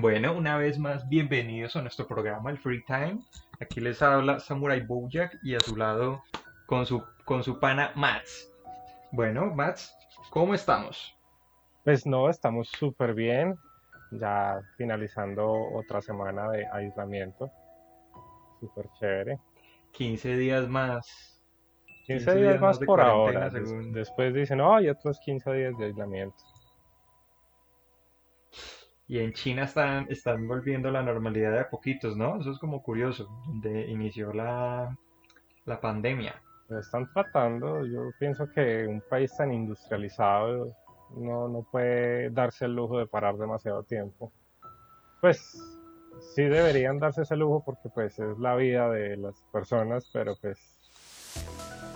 Bueno, una vez más, bienvenidos a nuestro programa, el Free Time. Aquí les habla Samurai Bojack y a su lado con su, con su pana Mats. Bueno, Mats, ¿cómo estamos? Pues no, estamos súper bien. Ya finalizando otra semana de aislamiento. Súper chévere. 15 días más. 15, días, más, por ahora. Después dicen, oh, hay otros 15 días de aislamiento. Y en China están, están volviendo la normalidad de a poquitos, ¿no? Eso es como curioso, donde inició la, la pandemia. Están tratando, yo pienso que un país tan industrializado no, no puede darse el lujo de parar demasiado tiempo. Pues sí deberían darse ese lujo porque pues es la vida de las personas, pero pues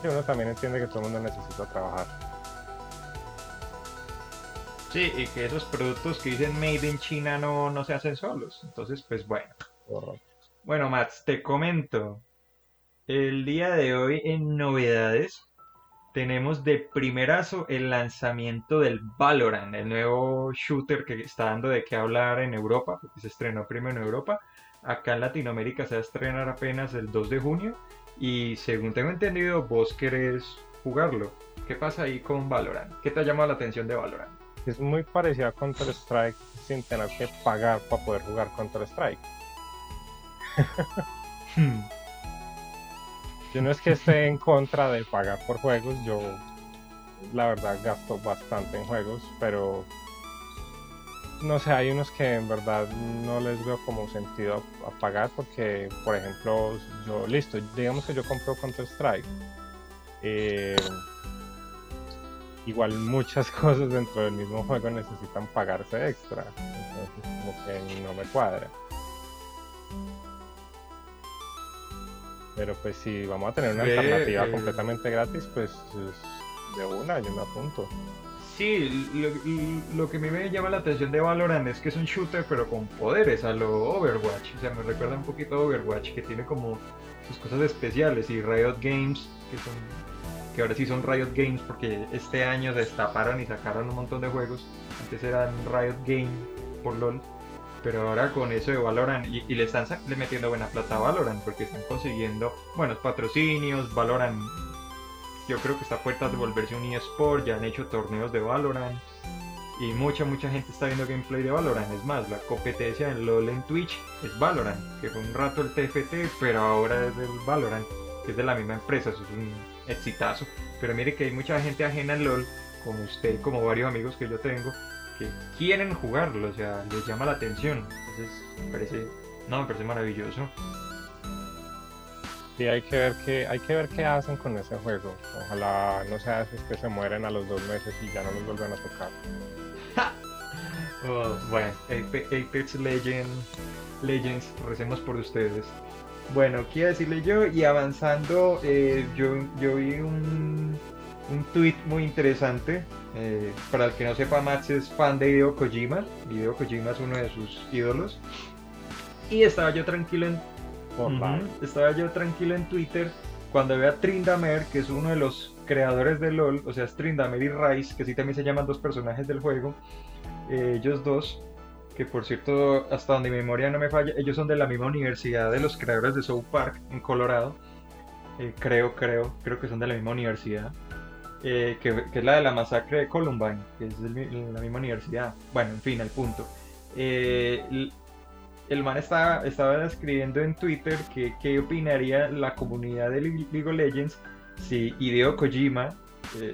uno también entiende que todo el mundo necesita trabajar. Sí, y que esos productos que dicen Made in China no, no se hacen solos. Entonces, pues bueno. Bueno, Mats, te comento. El día de hoy en novedades tenemos de primerazo el lanzamiento del Valorant, el nuevo shooter que está dando de qué hablar en Europa, porque se estrenó primero en Europa. Acá en Latinoamérica se va a estrenar apenas el 2 de junio. Y según tengo entendido, vos querés jugarlo. ¿Qué pasa ahí con Valorant? ¿Qué te ha llamado la atención de Valorant? Es muy parecido a Counter-Strike sin tener que pagar para poder jugar Counter-Strike. yo no es que esté en contra de pagar por juegos, yo la verdad gasto bastante en juegos, pero no sé, hay unos que en verdad no les veo como sentido a, pagar porque, por ejemplo, yo, listo, digamos que yo compro Counter-Strike. Eh, igual muchas cosas dentro del mismo juego necesitan pagarse extra. Entonces como que no me cuadra. Pero pues si vamos a tener una alternativa eh, completamente gratis, pues de una yo me apunto. Sí, lo, que a mí me llama la atención de Valorant es que es un shooter pero con poderes a lo Overwatch. O sea, me recuerda un poquito a Overwatch que tiene como sus cosas especiales y Riot Games que son que ahora sí son Riot Games porque este año destaparon y sacaron un montón de juegos. Antes eran Riot Game por LOL. Pero ahora con eso de Valorant y, le están le metiendo buena plata a Valorant porque están consiguiendo buenos patrocinios. Valorant yo creo que está a puertas de volverse un eSport. Ya han hecho torneos de Valorant. Y mucha, mucha gente está viendo gameplay de Valorant. Es más, la competencia en LOL en Twitch es Valorant. Que fue un rato el TFT, pero ahora es el Valorant. Que es de la misma empresa. Es un exitazo. Pero mire que hay mucha gente ajena al LOL, como usted, como varios amigos que yo tengo, que quieren jugarlo, o sea, les llama la atención. Entonces, me parece, no, me parece maravilloso. Sí, hay que ver qué, hay que ver qué hacen con ese juego. Ojalá no sea esos que se mueren a los dos meses y ya no los vuelvan a tocar. oh, bueno, Apex Legends, Legends, recemos por ustedes. Bueno, quiero decirle yo, y avanzando, eh, yo, yo vi un, un tweet muy interesante. Eh, para el que no sepa, Max es fan de Hideo Kojima. Hideo Kojima es uno de sus ídolos. Y estaba yo tranquilo en. estaba yo tranquilo en Twitter cuando veo a Trindamer, que es uno de los creadores de LOL, o sea, es Trindamer y Rice, que sí también se llaman dos personajes del juego. Eh, ellos dos que por cierto, hasta donde mi memoria no me falla, ellos son de la misma universidad de los creadores de South Park en Colorado. Eh, creo, creo, creo que son de la misma universidad. Eh, que, es la de la masacre de Columbine, que es de la misma universidad. Bueno, en fin, el punto. Eh, el, man estaba, estaba escribiendo en Twitter que qué opinaría la comunidad de League of Legends si Hideo Kojima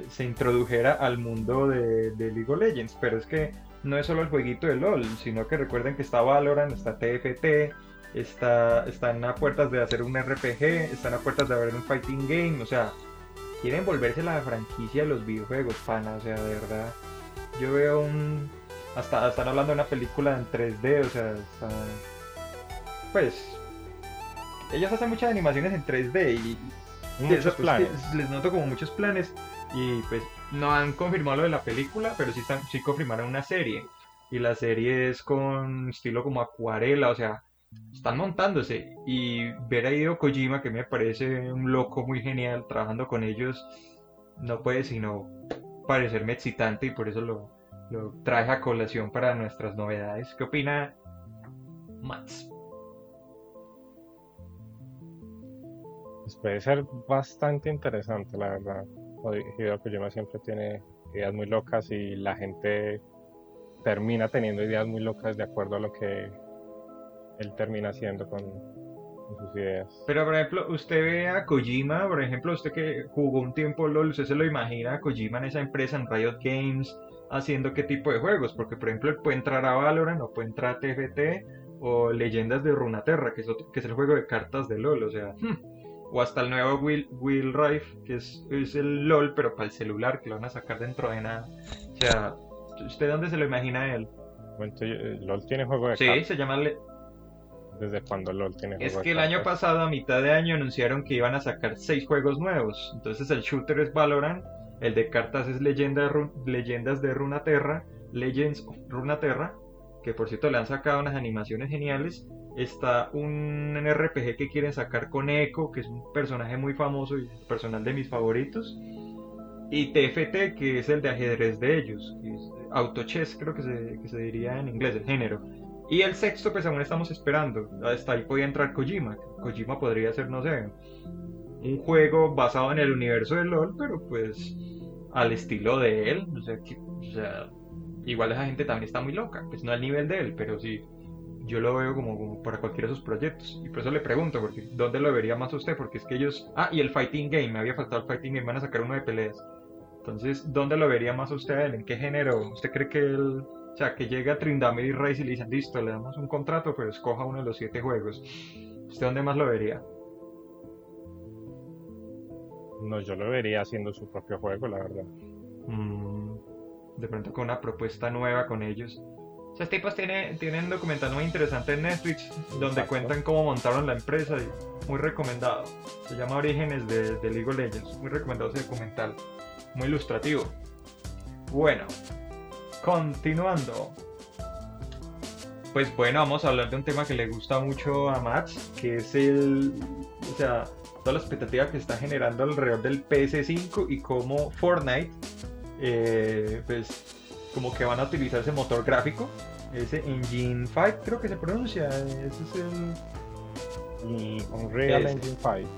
se introdujera al mundo de, de League of Legends. Pero es que no es solo el jueguito de LOL, sino que recuerden que está Valorant, está TFT, está, están a puertas de hacer un RPG, están a puertas de haber un fighting game, o sea, quieren volverse la franquicia de los videojuegos, pana, o sea, de verdad. Yo veo un... Hasta están hablando de una película en 3D, o sea, pues... Ellos hacen muchas animaciones en 3D y... Muchos planes. Les noto como muchos planes y pues no han confirmado lo de la película, pero sí, están, sí confirmaron una serie. Y la serie es con estilo como acuarela, o sea, están montándose. Y ver a Hideo Kojima, que me parece un loco muy genial trabajando con ellos, no puede sino parecerme excitante y por eso lo, lo traje a colación para nuestras novedades. ¿Qué opina Mats. Pues puede ser bastante interesante, la verdad. Hideo Kojima siempre tiene ideas muy locas y la gente termina teniendo ideas muy locas de acuerdo a lo que él termina haciendo con, sus ideas. Pero por ejemplo, usted ve a Kojima, por ejemplo, usted que jugó un tiempo LOL, usted se lo imagina a Kojima en esa empresa, en Riot Games, haciendo qué tipo de juegos, porque por ejemplo él puede entrar a Valorant o puede entrar a TFT o Leyendas de Runaterra, que es, que es el juego de cartas de LOL, o sea, hmm, o hasta el nuevo Will, Will Rife, que es, es el LOL, pero para el celular, que lo van a sacar dentro de nada. O sea, ¿Usted dónde se lo imagina él? Bueno, eh, LOL tiene juego de Sí, se llama... ¿Desde cuando LOL tiene juego Es que el año pasado, a mitad de año, anunciaron que iban a sacar seis juegos nuevos. Entonces el shooter es Valorant, el de cartas es Leyenda, Leyendas de Runaterra, Legends of Runaterra, que por cierto le han sacado unas animaciones geniales. Está un RPG que quieren sacar con Echo, que es un personaje muy famoso y personal de mis favoritos. Y TFT, que es el de ajedrez de ellos. Autochess creo que se, diría en inglés, el género. Y el sexto, pues aún estamos esperando. Hasta ahí podía entrar Kojima. Kojima podría ser, no sé, un juego basado en el universo de LOL, pero pues al estilo de él. O sea, o sea, igual esa gente también está muy loca. Pues no al nivel de él, pero sí. Yo lo veo como, como para cualquiera de sus proyectos. Y por eso le pregunto, porque ¿dónde lo vería más usted? Porque es que ellos... Ah, y el Fighting Game, me había faltado el Fighting Game, van a sacar uno de peleas. Entonces, ¿dónde lo vería más usted él? ¿En qué género? ¿Usted cree que él, o sea, que llega a Trindamir y Race y le dicen, listo, le damos un contrato, pero escoja uno de los siete juegos? ¿Usted dónde más lo vería? No, yo lo vería haciendo su propio juego, la verdad. Mm, de pronto con una propuesta nueva con ellos. Esos tipos tienen, tienen un documental muy interesante en Netflix donde cuentan cómo montaron la empresa y muy recomendado. Se llama Orígenes de, de League of Legends. Muy recomendado ese documental muy ilustrativo. Bueno, continuando. Pues bueno, vamos a hablar de un tema que le gusta mucho a Max, que es el, o sea, toda la expectativa que está generando alrededor del PS5 y cómo Fortnite, eh, pues como que van a utilizar ese motor gráfico, ese Engine 5 creo que se pronuncia, ese es el... Unreal Engine 5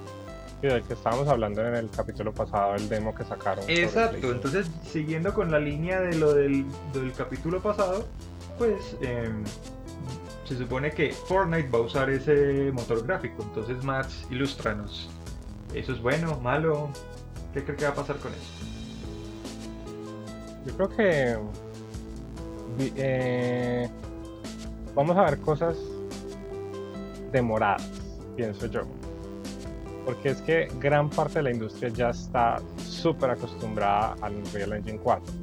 del que estábamos hablando en el capítulo pasado, el demo que sacaron. Exacto, entonces siguiendo con la línea de lo del, capítulo pasado, pues em, se supone que Fortnite va a usar ese motor gráfico. Entonces, Max, ilústranos. ¿Eso es bueno, malo? ¿Qué crees que va a pasar con eso? Yo creo que eh, vamos a ver cosas demoradas, pienso yo porque es que gran parte de la industria ya está súper acostumbrada al Unreal Engine 4.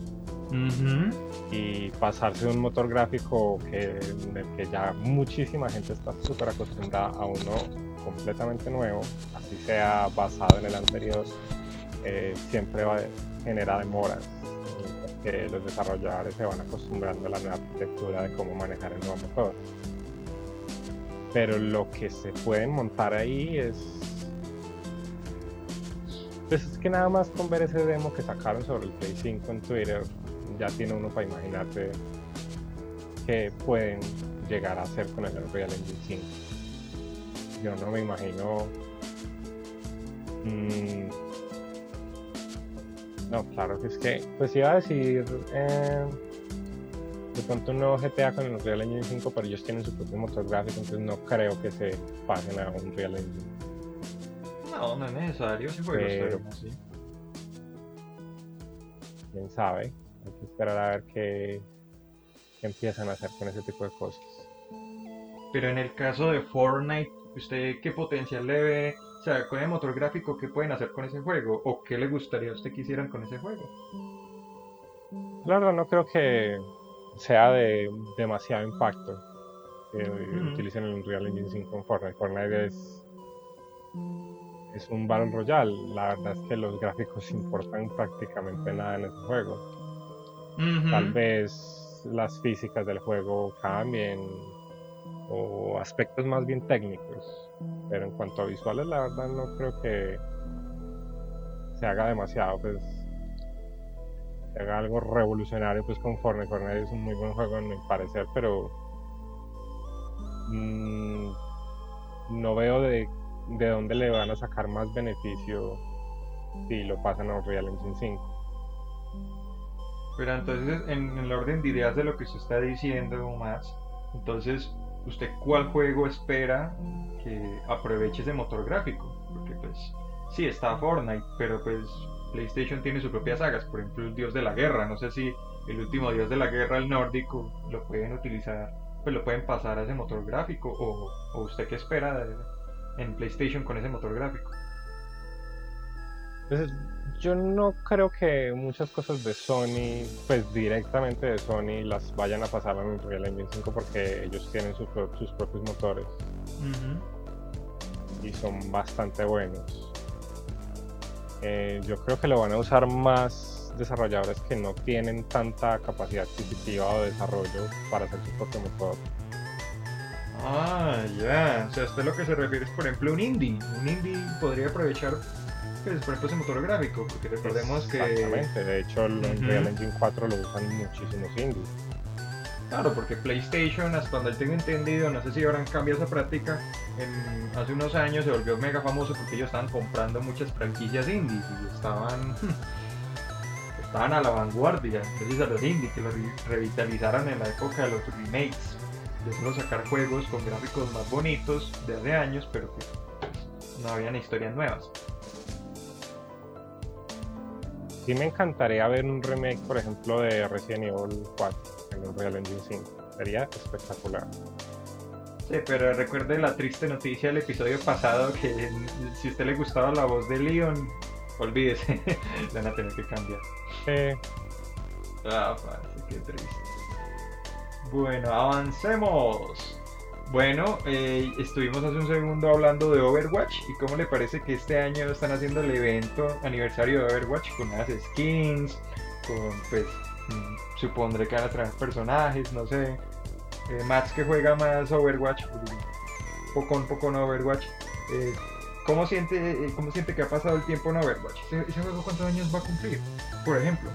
Y pasarse de un motor gráfico que, en el que ya muchísima gente está súper acostumbrada a uno completamente nuevo, así sea basado en el anterior, eh, siempre va a generar demoras. Que los desarrolladores se van acostumbrando a la nueva arquitectura de cómo manejar el nuevo motor. Pero lo que se pueden montar ahí es pues es que nada más con ver ese demo que sacaron sobre el Play 5 en Twitter, ya tiene uno para imaginarse qué pueden llegar a hacer con el Unreal Engine 5. Yo no me imagino. Mm, no, claro que es que, pues iba a decir eh, de pronto un nuevo GTA con el Unreal Engine 5, pero ellos tienen su propio motor gráfico, entonces no creo que se pasen a un Unreal Engine. No, no es necesario, si Pero, Quién sabe, hay que esperar a ver qué, empiezan a hacer con ese tipo de cosas. Pero en el caso de Fortnite, ¿usted qué potencial le ve? Sea, con el motor gráfico, ¿qué pueden hacer con ese juego? ¿O qué le gustaría a usted que hicieran con ese juego? Claro, no creo que sea de demasiado impacto que utilicen el Unreal Engine 5 en Fortnite. Fortnite es es un Battle Royale. La verdad es que los gráficos importan prácticamente nada en ese juego. Tal vez las físicas del juego cambien o aspectos más bien técnicos. Pero en cuanto a visuales, la verdad no creo que se haga demasiado, pues se haga algo revolucionario pues con Fortnite. Es un muy buen juego en mi parecer, pero no veo de, de dónde le van a sacar más beneficio si lo pasan a Unreal Engine 5. Pero entonces, en, el orden de ideas de lo que se está diciendo más, entonces, ¿usted cuál juego espera que aproveche ese motor gráfico? Porque pues, sí, está Fortnite, pero pues PlayStation tiene sus propias sagas, por ejemplo, el Dios de la Guerra, no sé si el último Dios de la Guerra, el nórdico, lo pueden utilizar, pues lo pueden pasar a ese motor gráfico, o, o usted qué espera en PlayStation con ese motor gráfico. Entonces, yo no creo que muchas cosas de Sony, pues directamente de Sony, las vayan a pasar a Unreal Engine 5 porque ellos tienen sus, propios motores. Y son bastante buenos. Eh, yo creo que lo van a usar más desarrolladores que no tienen tanta capacidad adquisitiva o desarrollo para hacer su propio motor. Ah, ya. O sea, esto es lo que se refiere es, por ejemplo, un indie. Un indie podría aprovechar es por ejemplo ese motor gráfico, porque recordemos que... Exactamente, de hecho el Unreal Engine 4 lo usan muchísimos indies. Claro, porque PlayStation, hasta donde tengo entendido, no sé si habrán cambiado esa práctica, en, hace unos años se volvió mega famoso porque ellos estaban comprando muchas franquicias indies y estaban, estaban a la vanguardia, gracias a los indies, que los revitalizaran en la época de los remakes, de solo sacar juegos con gráficos más bonitos de hace años, pero que pues, no habían historias nuevas sí me encantaría ver un remake, por ejemplo, de Resident Evil 4 en Unreal Engine 5. Sería espectacular. Sí, pero recuerde la triste noticia del episodio pasado que si a usted le gustaba la voz de Leon, olvídese, van a tener que cambiar. Sí. Ah, qué triste. Bueno, avancemos. Bueno, eh, estuvimos hace un segundo hablando de Overwatch y cómo le parece que este año están haciendo el evento aniversario de Overwatch con unas skins, con pues mm, supondré que van a traer personajes, no sé. Eh, Max que juega más Overwatch, poco un poco en Overwatch. Eh, ¿cómo, siente, eh, ¿Cómo siente que ha pasado el tiempo en Overwatch? ¿Ese, juego cuántos años va a cumplir? Por ejemplo.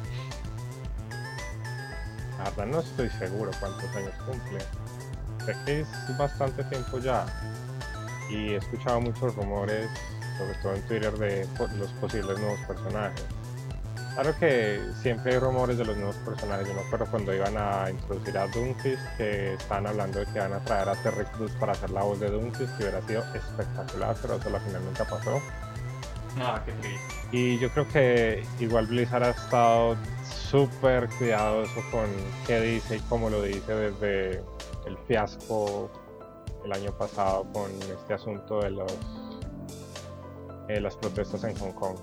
verdad no estoy seguro cuántos años cumple es bastante tiempo ya y he escuchado muchos rumores, sobre todo en Twitter, de los posibles nuevos personajes. Claro que siempre hay rumores de los nuevos personajes. Yo me acuerdo cuando iban a introducir a Doomfist, que estaban hablando de que iban a traer a Terry Cruz para hacer la voz de Doomfist, que hubiera sido espectacular, pero eso al final nunca pasó. Ah, qué triste. Y yo creo que igual Blizzard ha estado súper cuidadoso con qué dice y cómo lo dice desde el fiasco el año pasado con este asunto de los eh, las protestas en Hong Kong.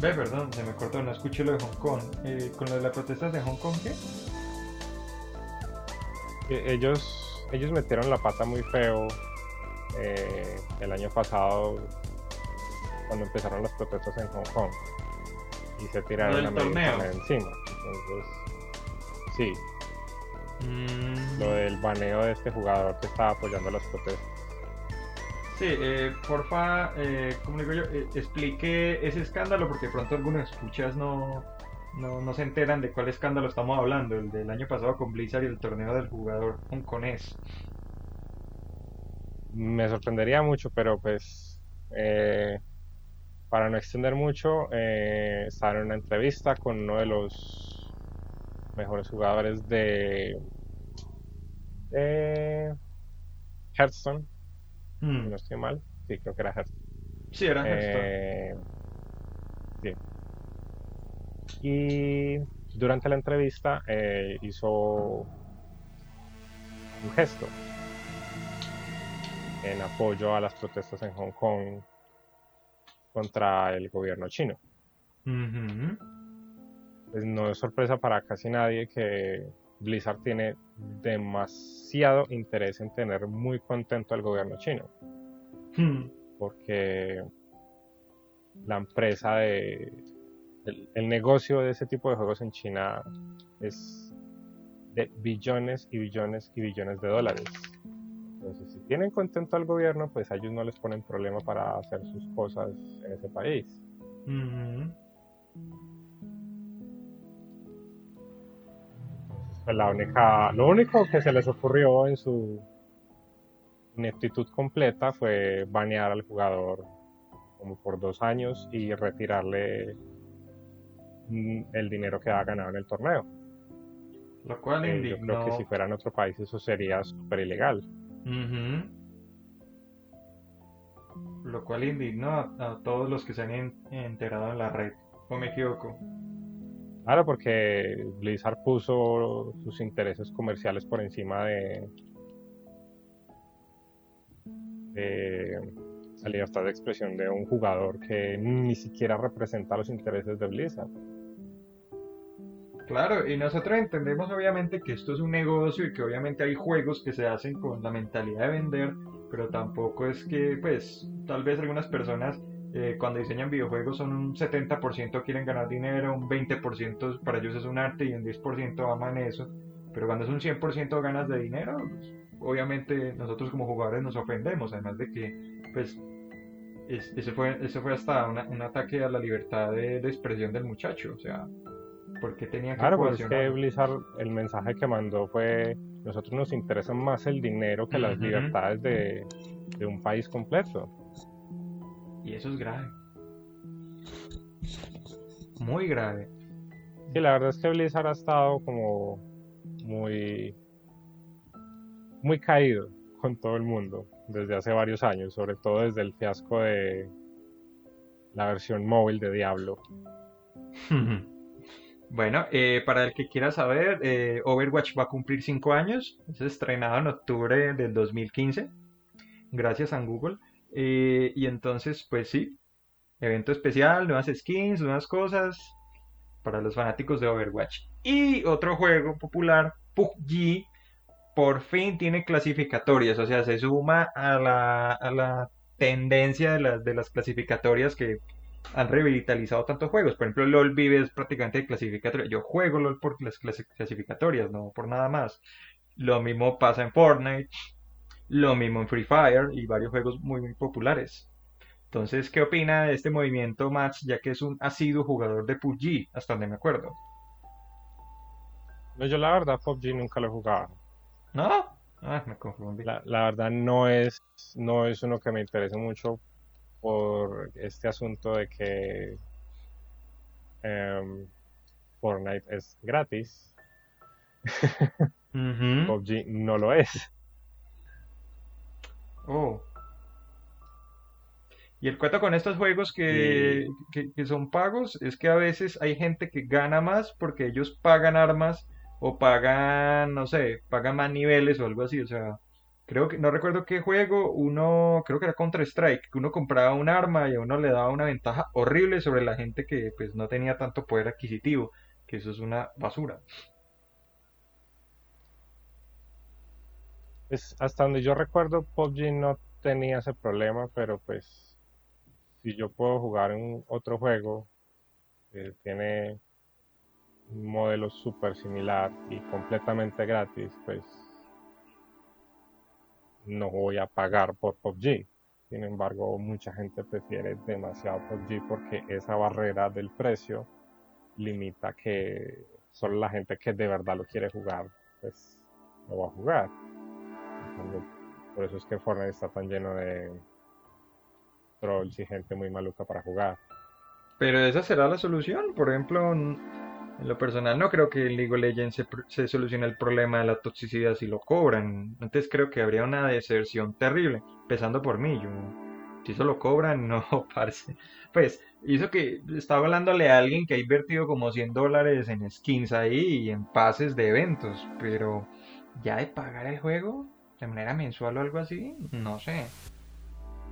Ve, perdón, se me cortó, no escuché lo de Hong Kong. Eh, ¿Con lo de las protestas de Hong Kong qué? Eh, ellos, ellos metieron la pata muy feo el año pasado cuando empezaron las protestas en Hong Kong y se tiraron la encima. Entonces, Sí. Mm. Lo del baneo de este jugador que estaba apoyando las protestas. Sí, eh, porfa, eh, como digo yo, eh, explique ese escándalo porque de pronto algunos escuchas no, no, se enteran de cuál escándalo estamos hablando, el del año pasado con Blizzard y el torneo del jugador hongkonés. Me sorprendería mucho, pero pues eh, para no extender mucho, estaba en una entrevista con uno de los mejores jugadores de, Hearthstone. Hmm. no estoy mal. Sí, creo que era Hearthstone. Sí, era Hearthstone. Eh, sí. Y durante la entrevista eh, hizo un gesto en apoyo a las protestas en Hong Kong contra el gobierno chino pues no es sorpresa para casi nadie que Blizzard tiene demasiado interés en tener muy contento al gobierno chino. Hmm. Porque la empresa de... El, negocio de ese tipo de juegos en China es de billones y billones y billones de dólares. Entonces, si tienen contento al gobierno, pues a ellos no les ponen problema para hacer sus cosas en ese país. Pues, la única, lo único que se les ocurrió en su ineptitud completa fue banear al jugador como por dos años y retirarle mm, el dinero que ha ganado en el torneo. Lo cual Eh, yo creo que si fuera en otro país eso sería súper ilegal. Ujú. Lo cual indignó a, a todos los que se han en- enterado en la red. ¿O me equivoco? Claro, porque Blizzard puso sus intereses comerciales por encima de, de la libertad de expresión de un jugador que ni siquiera representa los intereses de Blizzard. Claro, y nosotros entendemos obviamente que esto es un negocio y que obviamente hay juegos que se hacen con la mentalidad de vender, pero tampoco es que, pues, tal vez algunas personas eh, cuando diseñan videojuegos son un 70% quieren ganar dinero, un 20% para ellos es un arte y un 10% aman eso, pero cuando es un 100% ganas de dinero, pues, obviamente nosotros como jugadores nos ofendemos, además de que, pues, es- ese fue, ese fue hasta una- un ataque a la libertad de, de expresión del muchacho, o sea, porque tenía que Claro, porque es que? Blizzard, el mensaje que mandó fue, nosotros nos interesa más el dinero que las libertades de, de un país completo. Y eso es grave. Muy grave. Sí, la verdad es que Blizzard ha estado como muy, muy caído con todo el mundo desde hace varios años, sobre todo desde el fiasco de la versión móvil de Diablo. Bueno, eh, para el que quiera saber, eh, Overwatch va a cumplir 5 años. Es estrenado en octubre del 2015. Gracias a Google. Eh, y entonces, pues sí, evento especial, nuevas skins, nuevas cosas para los fanáticos de Overwatch. Y otro juego popular, PUBG, por fin tiene clasificatorias. O sea, se suma a la, a la tendencia de las, de las clasificatorias que han revitalizado tantos juegos. Por ejemplo, LOL vive es prácticamente de clasificatoria. Yo juego LOL por las clasi- clasificatorias, no por nada más. Lo mismo pasa en Fortnite, lo mismo en Free Fire y varios juegos muy, muy populares. Entonces, ¿qué opina de este movimiento Max, ya que es un asiduo jugador de PUBG, hasta donde me acuerdo? No, yo la verdad PUBG nunca lo he jugado. ¿No? Ah, me confundí. La, la verdad no es, no es uno que me interese mucho por este asunto de que em, Fortnite es gratis. PUBG no lo es. Oh. Y el cuento con estos juegos que, que, que son pagos es que a veces hay gente que gana más porque ellos pagan armas o pagan, no sé, pagan más niveles o algo así. O sea, creo que, no recuerdo qué juego, uno, creo que era Counter-Strike, que uno compraba un arma y a uno le daba una ventaja horrible sobre la gente que pues no tenía tanto poder adquisitivo, que eso es una basura. Pues hasta donde yo recuerdo, PUBG no tenía ese problema, pero pues si yo puedo jugar en otro juego que tiene un modelo súper similar y completamente gratis, pues no voy a pagar por PUBG. Sin embargo, mucha gente prefiere demasiado PUBG porque esa barrera del precio limita que solo la gente que de verdad lo quiere jugar, pues lo va a jugar. Por eso es que Fortnite está tan lleno de trolls y gente muy maluca para jugar. Pero esa será la solución. Por ejemplo, en lo personal no creo que League of Legends se, se solucione el problema de la toxicidad si lo cobran. Antes creo que habría una deserción terrible, empezando por mí. Yo, si eso lo cobran, no, parce. Pues, hizo que estaba hablándole a alguien que ha invertido como 100 dólares en skins ahí y en pases de eventos, pero ya de pagar el juego de manera mensual o algo así, no sé.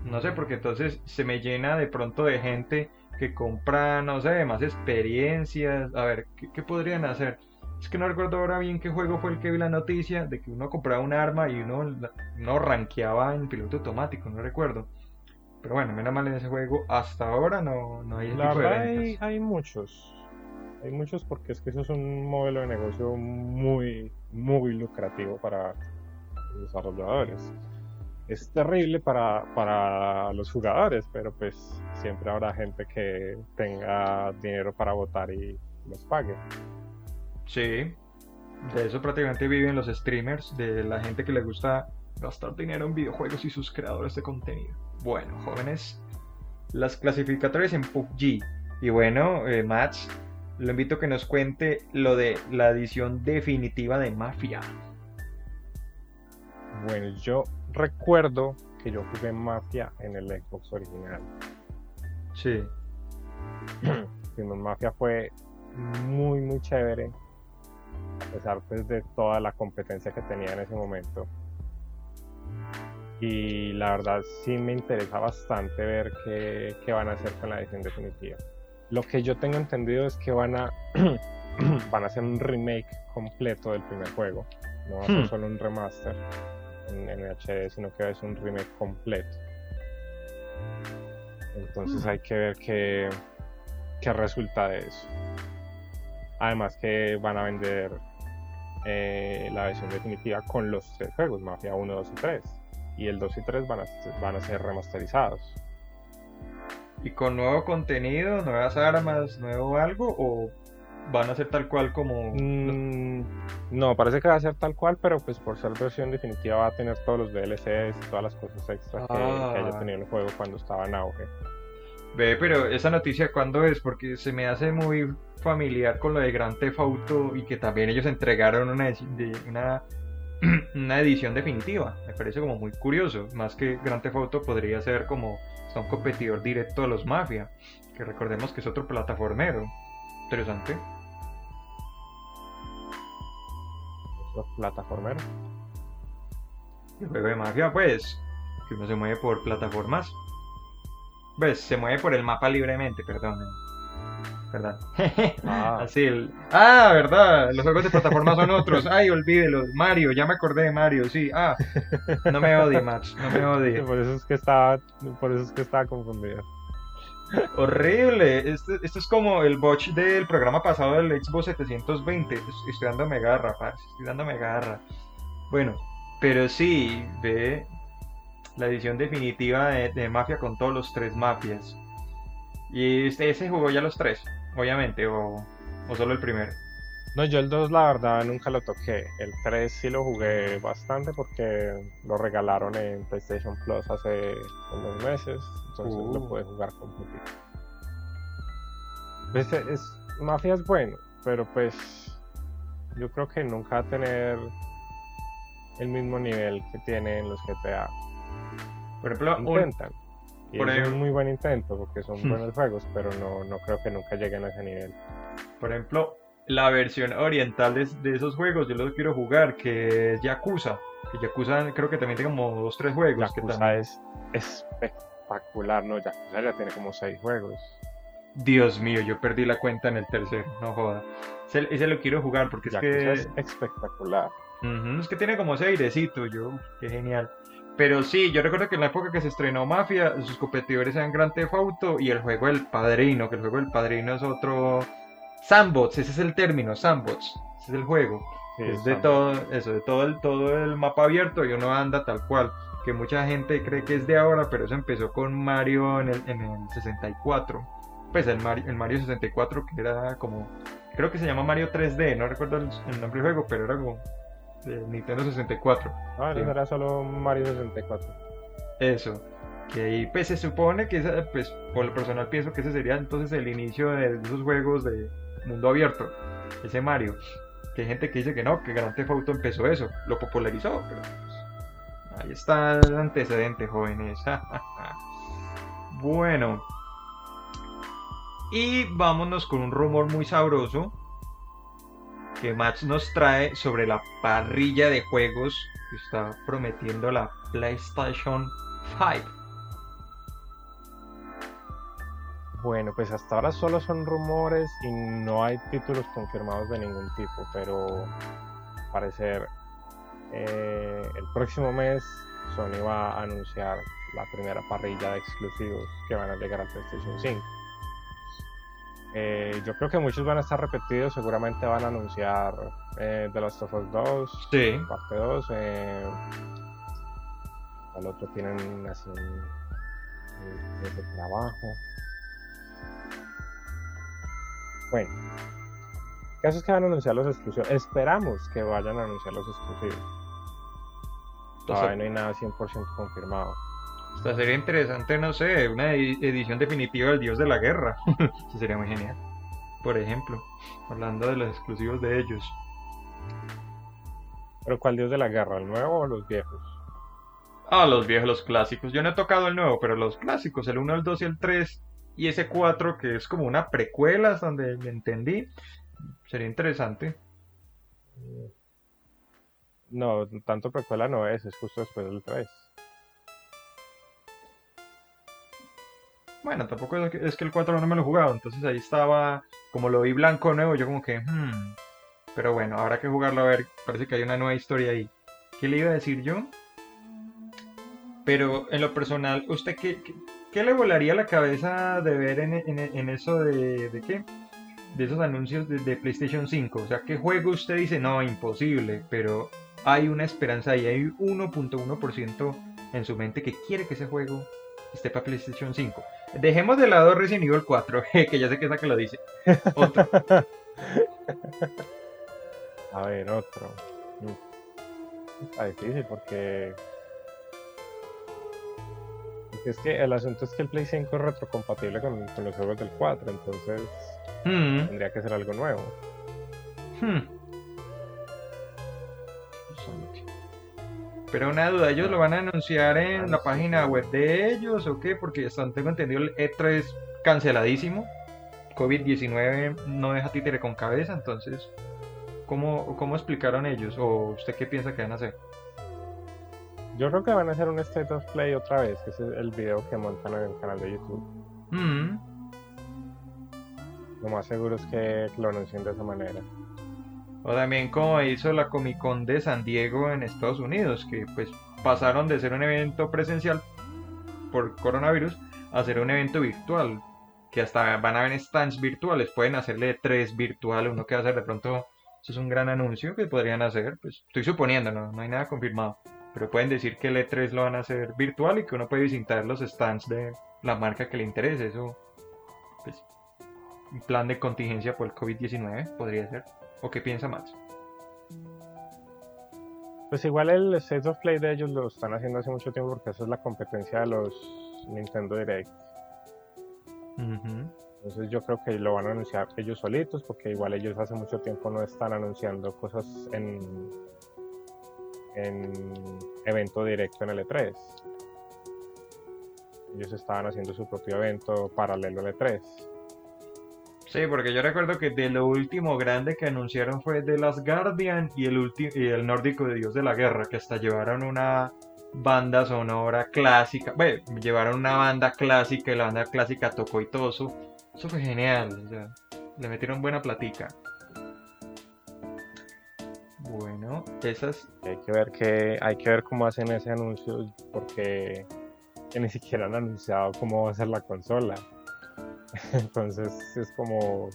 No sé, porque entonces se me llena de pronto de gente que compra, no sé, más experiencias. A ver, ¿qué, qué podrían hacer? Es que no recuerdo ahora bien qué juego fue el que vi la noticia de que uno compraba un arma y uno, uno rankeaba en piloto automático, no recuerdo. Pero bueno, menos mal en ese juego, hasta ahora no, no hay ese La tipo de verdad hay, hay muchos. Hay muchos porque es que eso es un modelo de negocio muy, muy lucrativo para desarrolladores. Es terrible para, para los jugadores, pero pues siempre habrá gente que tenga dinero para votar y los pague. Sí, De eso prácticamente viven los streamers, de la gente que le gusta gastar dinero en videojuegos y sus creadores de contenido. Bueno, jóvenes, las clasificatorias en PUBG. Y bueno, eh, Mats, lo invito a que nos cuente lo de la edición definitiva de Mafia. Bueno, yo recuerdo que yo jugué Mafia en el Xbox original. Sí. Mafia fue muy, muy chévere, a pesar pues, de toda la competencia que tenía en ese momento. Y la verdad sí me interesa bastante ver qué, qué van a hacer con la edición definitiva. Lo que yo tengo entendido es que van a, van a hacer un remake completo del primer juego, no va a ser hmm. solo un remaster en, en HD, sino que es un remake completo. Entonces hmm. hay que ver qué, qué resulta de eso. Además que van a vender eh, la versión definitiva con los tres juegos, Mafia 1, 2 y 3. Y el 2 y 3 van a, van a ser remasterizados. ¿Y con nuevo contenido, nuevas armas, nuevo algo? ¿O van a ser tal cual como.? Mm, no, parece que va a ser tal cual, pero pues por ser versión definitiva va a tener todos los DLCs y todas las cosas extras que, que, haya ah. tenido el juego cuando estaba en auge. Ve, pero esa noticia, ¿cuándo es? Porque se me hace muy familiar con lo de Grand Theft Auto y que también ellos entregaron una, una, una edición definitiva. Me parece como muy curioso. Más que Grand Theft Auto podría ser como un competidor directo a los Mafia, que recordemos que es otro plataformero. Interesante. Otro plataformero. El juego de Mafia, pues, que uno se mueve por plataformas. Pues se mueve por el mapa libremente, perdón. ¿Verdad? Ah. Así el... Ah, verdad. Los juegos de plataforma son otros. Ay, olvídelo. Mario, ya me acordé de Mario, sí. Ah, no me odie, Max. No me odie. Por eso es que estaba, por eso es que estaba confundido. Horrible. Esto, esto es como el botch del programa pasado del Xbox 720. Estoy dándome garra, parce. Estoy dándome garra. Bueno, pero sí, ve, la edición definitiva de, Mafia con todos los tres mafias. Y este, ese jugó ya los tres, obviamente, o, solo el primero. No, yo el 2 la verdad nunca lo toqué. El 3 sí lo jugué bastante porque lo regalaron en PlayStation Plus hace unos meses. Entonces lo uh. pude jugar completito. Pues, es, Mafia es bueno, pero pues yo creo que nunca va a tener el mismo nivel que tienen los GTA. Por ejemplo, intentan. Y es un muy buen intento porque son hmm. buenos juegos, pero no, no creo que nunca lleguen a ese nivel. Por ejemplo, la versión oriental de, de, esos juegos, yo los quiero jugar, que es Yakuza. Que Yakuza creo que también tiene como dos, tres juegos. Yakuza es espectacular, ¿no? Yakuza ya tiene como seis juegos. Dios mío, yo perdí la cuenta en el tercero, no joda. Ese, lo quiero jugar porque es que... es espectacular. es que tiene como ese airecito, yo, qué genial. Pero sí, yo recuerdo que en la época que se estrenó Mafia, sus competidores eran Grand Theft Auto y el juego del Padrino, que el juego del Padrino es otro... Sandbox, ese es el término, Sandbox, ese es el juego. es de todo, eso, de todo el, todo el mapa abierto y uno anda tal cual. Que mucha gente cree que es de ahora, pero eso empezó con Mario en el, en el 64. Pues el Mario, el Mario 64 que era como, creo que se llama Mario 3D, no recuerdo el, el nombre del juego, pero era como Nintendo 64. Ah, sí. era solo Mario 64. Eso. Que ahí pues se supone que pues por lo personal pienso que ese sería entonces el inicio de esos juegos de mundo abierto. Ese Mario. Que hay gente que dice que no, que Grand Theft Auto empezó eso, lo popularizó, pero pues, ahí está el antecedente, jóvenes. bueno. Y vámonos con un rumor muy sabroso que Max nos trae sobre la parrilla de juegos que está prometiendo la PlayStation 5. Bueno, pues hasta ahora solo son rumores y no hay títulos confirmados de ningún tipo, pero parecer eh, el próximo mes Sony va a anunciar la primera parrilla de exclusivos que van a llegar a PlayStation 5. Eh, yo creo que muchos van a estar repetidos, seguramente van a anunciar eh, The Last of Us 2, sí. parte 2. Eh, al otro tienen así un, trabajo. Bueno, caso es que van a anunciar los exclusivos. Esperamos que vayan a anunciar los exclusivos. Todavía no hay nada 100% confirmado. Hasta sería interesante, no sé, una edición definitiva del Dios de la Guerra. Eso sería muy genial. Por ejemplo, hablando de los exclusivos de ellos. ¿Pero cuál Dios de la Guerra? ¿El nuevo o los viejos? Ah, los viejos, los clásicos. Yo no he tocado el nuevo, pero los clásicos, el 1, el 2 y el 3. Y ese 4 que es como una precuela, donde me entendí. Sería interesante. No, tanto precuela no es, es justo después del 3. Bueno, tampoco es que, el 4 no me lo he jugado, entonces ahí estaba, como lo vi blanco nuevo, yo como que, hmm. Pero bueno, habrá que jugarlo a ver, parece que hay una nueva historia ahí. ¿Qué le iba a decir yo? Pero en lo personal, ¿usted qué, qué, le volaría la cabeza de ver en, en, eso de, de qué? De esos anuncios de, PlayStation 5. O sea, ¿qué juego usted dice? No, imposible, pero hay una esperanza y hay 1.1% en su mente que quiere que ese juego esté para PlayStation 5. Dejemos de lado Resident Evil 4, que ya sé que es la que lo dice. Otro. A ver, otro. Está difícil porque es que el asunto es que el Play 5 es retrocompatible con, los juegos del 4, entonces hmm. tendría que ser algo nuevo. Hmm. Pero una duda, ¿ellos lo van a anunciar en la página web de ellos o qué? Porque tengo entendido el E3 canceladísimo. COVID-19 no deja títere con cabeza, entonces, ¿cómo, ¿cómo explicaron ellos? ¿O usted qué piensa que van a hacer? Yo creo que van a hacer un State of Play otra vez, que es el video que montan en el canal de YouTube. Mm. Lo más seguro es que lo anuncien de esa manera. O también como hizo la Comic Con de San Diego en Estados Unidos, que pues pasaron de ser un evento presencial por coronavirus a ser un evento virtual, que hasta van a haber stands virtuales, pueden hacerle tres virtuales, uno que va a hacer de pronto, eso es un gran anuncio que podrían hacer, pues estoy suponiendo, no, no hay nada confirmado. Pero pueden decir que el E3 lo van a hacer virtual y que uno puede visitar los stands de la marca que le interese. Eso, un plan de contingencia por el COVID-19 podría ser. ¿O qué piensa más? Pues igual el State of Play de ellos lo están haciendo hace mucho tiempo porque eso es la competencia de los Nintendo Direct. Entonces yo creo que lo van a anunciar ellos solitos porque igual ellos hace mucho tiempo no están anunciando cosas en en evento directo en el E3. Ellos estaban haciendo su propio evento paralelo al E3. Sí, porque yo recuerdo que de lo último grande que anunciaron fue The Last Guardian y el, y el nórdico de Dios de la Guerra, que hasta llevaron una banda sonora clásica. Bueno, llevaron una banda clásica y la banda clásica tocó y todo eso. Eso fue genial. le metieron buena platica. Bueno, esas. Hay que ver que hay que ver cómo hacen ese anuncio porque ni siquiera han anunciado cómo va a ser la consola. Entonces es como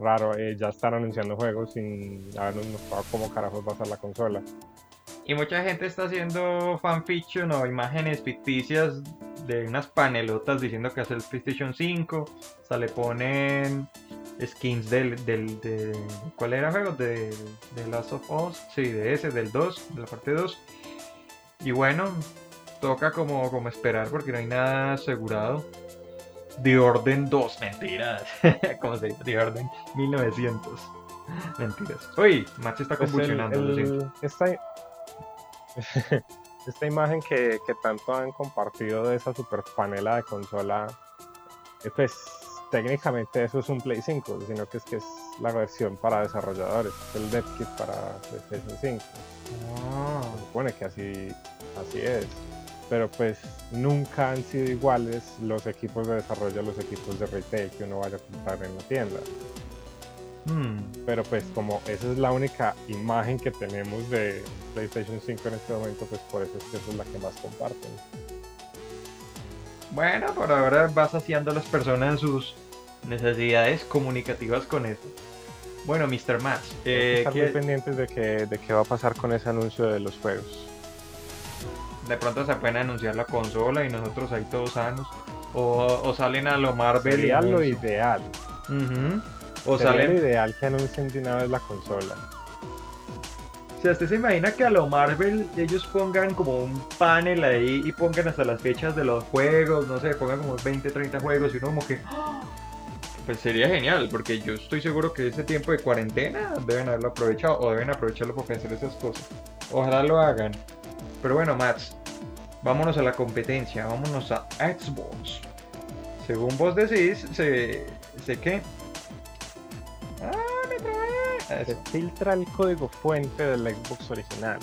raro, eh, ya están anunciando juegos sin habernos mostrado cómo carajos va a ser la consola. Y mucha gente está haciendo fanfiction o imágenes ficticias de unas panelotas diciendo que hace el PlayStation 5. O sea, le ponen skins del, del de, ¿cuál era el juego? De, de Last of Us, sí, de ese, del 2, de la parte 2. Y bueno, toca como, como esperar porque no hay nada asegurado. De Orden 2, mentiras. ¿Cómo se dice? De Orden 1900. Mentiras. Uy, Max está pues convulsionando. esta, esta imagen que, que, tanto han compartido de esa super panela de consola, eh, pues técnicamente eso es un Play 5, sino que es que es la versión para desarrolladores, el NetKit para PlayStation 5. Ah. Se supone que así, así es. Pero pues nunca han sido iguales los equipos de desarrollo a los equipos de retail que uno vaya a comprar en la tienda. Hmm. Pero pues como esa es la única imagen que tenemos de PlayStation 5 en este momento, pues por eso es que esa es la que más comparten. Bueno, por ahora va saciando a las personas en sus necesidades comunicativas con eso. Bueno, Mr. Max. Eh, estar muy pendientes de, que, de qué va a pasar con ese anuncio de los juegos. De pronto se pueden anunciar la consola y nosotros ahí todos sanos. O, salen a lo Marvel. Sería lo ideal. O Sería lo ideal que anuncien de una vez la consola. O sea, usted se imagina que a lo Marvel ellos pongan como un panel ahí y pongan hasta las fechas de los juegos, no sé, pongan como 20, 30 juegos y uno como que... ¡ah! Pues sería genial, porque yo estoy seguro que ese tiempo de cuarentena deben haberlo aprovechado o deben aprovecharlo para hacer esas cosas. Ojalá lo hagan. Pero bueno, Mats, vámonos a la competencia, vámonos a Xbox. Según vos decís, sé, sé que... ¡Ah, me trae! Se filtra el código fuente del Xbox original.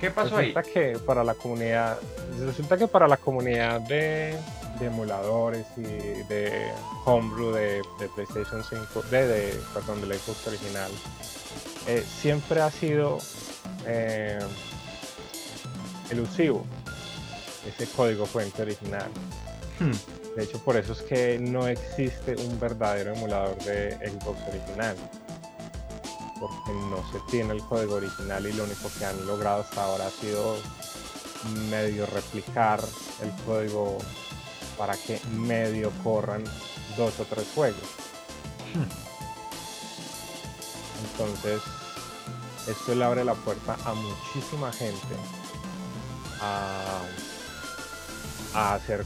¿Qué pasó resulta ahí? Que para la comunidad, resulta que para la comunidad de emuladores y de homebrew de, PlayStation 5, de, de, perdón, del Xbox original, eh, siempre ha sido eh, elusivo ese código fuente original. Hmm. De hecho, por eso es que no existe un verdadero emulador de Xbox original. Porque no se tiene el código original y lo único que han logrado hasta ahora ha sido medio replicar el código para que medio corran dos o tres juegos. Entonces, esto le abre la puerta a muchísima gente a, hacer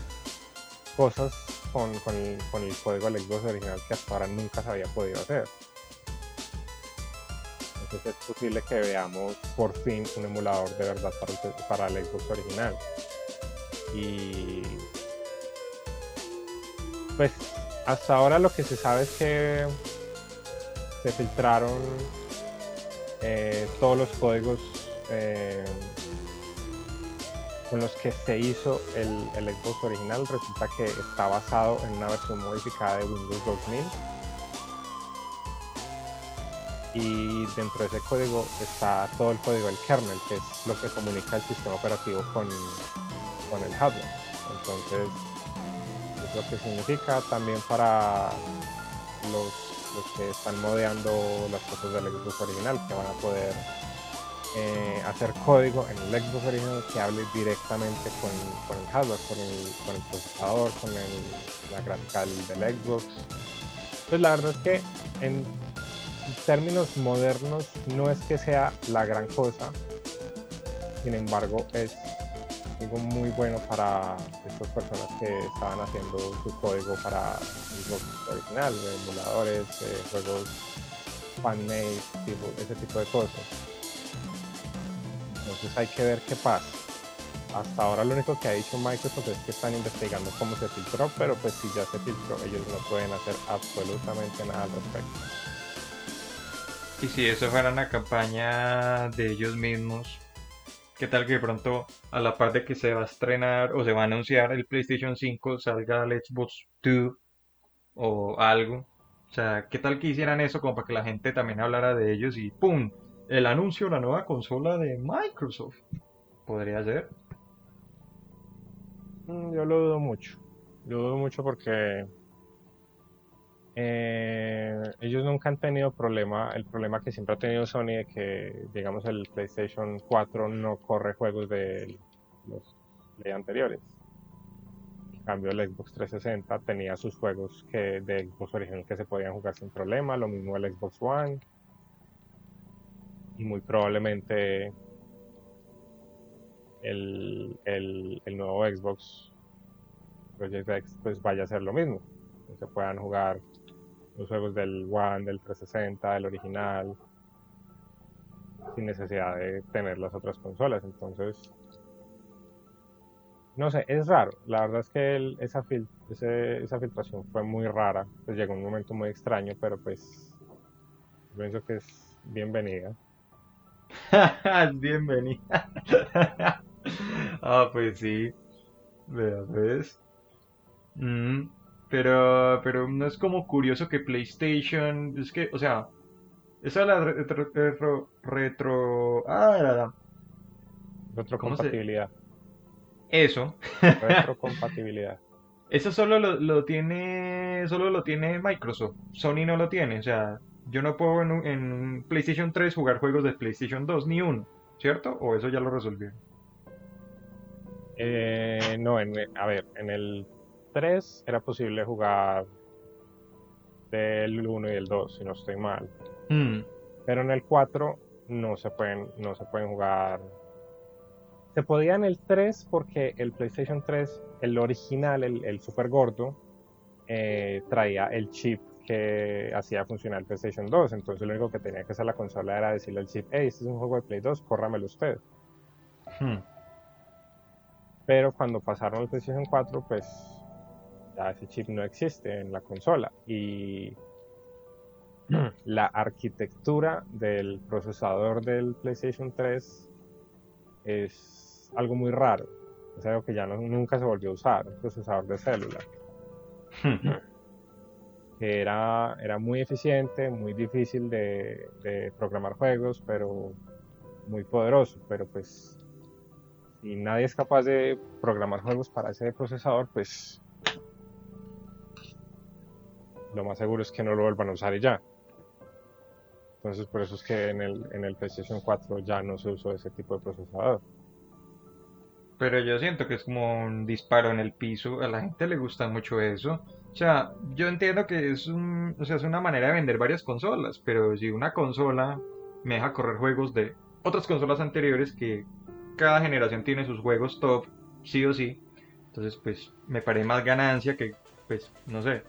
cosas con, el, con, el, código del Xbox original que hasta ahora nunca se había podido hacer. Entonces es posible que veamos por fin un emulador de verdad para para el Xbox original. Y pues hasta ahora lo que se sabe es que se filtraron eh, todos los códigos eh, con los que se hizo el, el, Xbox original. Resulta que está basado en una versión modificada de Windows 2000. Y dentro de ese código está todo el código del kernel, que es lo que comunica el sistema operativo con, con el hardware. Entonces, lo que significa también para los, que están modeando las cosas del Xbox original, que van a poder eh, hacer código en el Xbox original que hable directamente con, el hardware, con el, procesador, con la gráfica del, Xbox. Pues la verdad es que en términos modernos no es que sea la gran cosa, sin embargo es algo muy bueno para estas personas que estaban haciendo su código para el Xbox original, emuladores, eh, juegos fan-made, ese tipo de cosas. Entonces hay que ver qué pasa. Hasta ahora lo único que ha dicho Microsoft es que están investigando cómo se filtró, pero pues si ya se filtró, ellos no pueden hacer absolutamente nada al respecto. Y si eso fuera una campaña de ellos mismos, ¿Qué tal que de pronto, a la par de que se va a estrenar o se va a anunciar el PlayStation 5, salga el Xbox 2 o algo? O sea, ¿qué tal que hicieran eso como para que la gente también hablara de ellos y ¡pum! El anuncio de la nueva consola de Microsoft. ¿Podría ser? Mm, yo lo dudo mucho. Lo dudo mucho porque eh, ellos nunca han tenido problema, el problema que siempre ha tenido Sony de que, digamos, el PlayStation 4 no corre juegos de los de anteriores. En cambio, el Xbox 360 tenía sus juegos que de Xbox original que se podían jugar sin problema, lo mismo el Xbox One. Y muy probablemente el, el, nuevo Xbox Project X pues vaya a ser lo mismo. Se puedan jugar los juegos del One, del 360, del original, sin necesidad de tener las otras consolas. Entonces, no sé, es raro. La verdad es que esa, esa filtración fue muy rara. Pues llegó un momento muy extraño, pero pues pienso que es bienvenida. bienvenida. ah, pues sí. Vea, pues. Mm. Pero, pero no es como curioso que PlayStation, es que, o sea, esa es la retro, retro, retro ah, la, retrocompatibilidad. Eso. Retrocompatibilidad. Eso solo lo, lo, tiene, solo lo tiene Microsoft. Sony no lo tiene, o sea, yo no puedo en, en PlayStation 3 jugar juegos de PlayStation 2 ni uno, ¿cierto? ¿O eso ya lo resolvieron? Eh, no, en, a ver, en el 3 era posible jugar del 1 y del 2, si no estoy mal. Mm. Pero en el 4 no se pueden, no se pueden jugar. Se podía en el 3 porque el PlayStation 3, el original, el, el super gordo, eh, traía el chip que hacía funcionar el PlayStation 2. Entonces lo único que tenía que hacer la consola era decirle al chip, hey, este es un juego de Play 2, córramelo usted. Mm. Pero cuando pasaron al PlayStation 4, pues ya ese chip no existe en la consola. Y la arquitectura del procesador del PlayStation 3 es algo muy raro. Es algo que ya no- nunca se volvió a usar, un procesador de célula. Que era, era muy eficiente, muy difícil de, programar juegos, pero muy poderoso. Pero pues, si nadie es capaz de programar juegos para ese procesador, pues lo más seguro es que no lo vuelvan a usar y ya. Entonces, por eso es que en el, en el PlayStation 4 ya no se usó ese tipo de procesador. Pero yo siento que es como un disparo en el piso. A la gente le gusta mucho eso. O sea, yo entiendo que es un, o sea, es una manera de vender varias consolas, pero si una consola me deja correr juegos de otras consolas anteriores que cada generación tiene sus juegos top, sí o sí, entonces pues me parece más ganancia que, pues, no sé,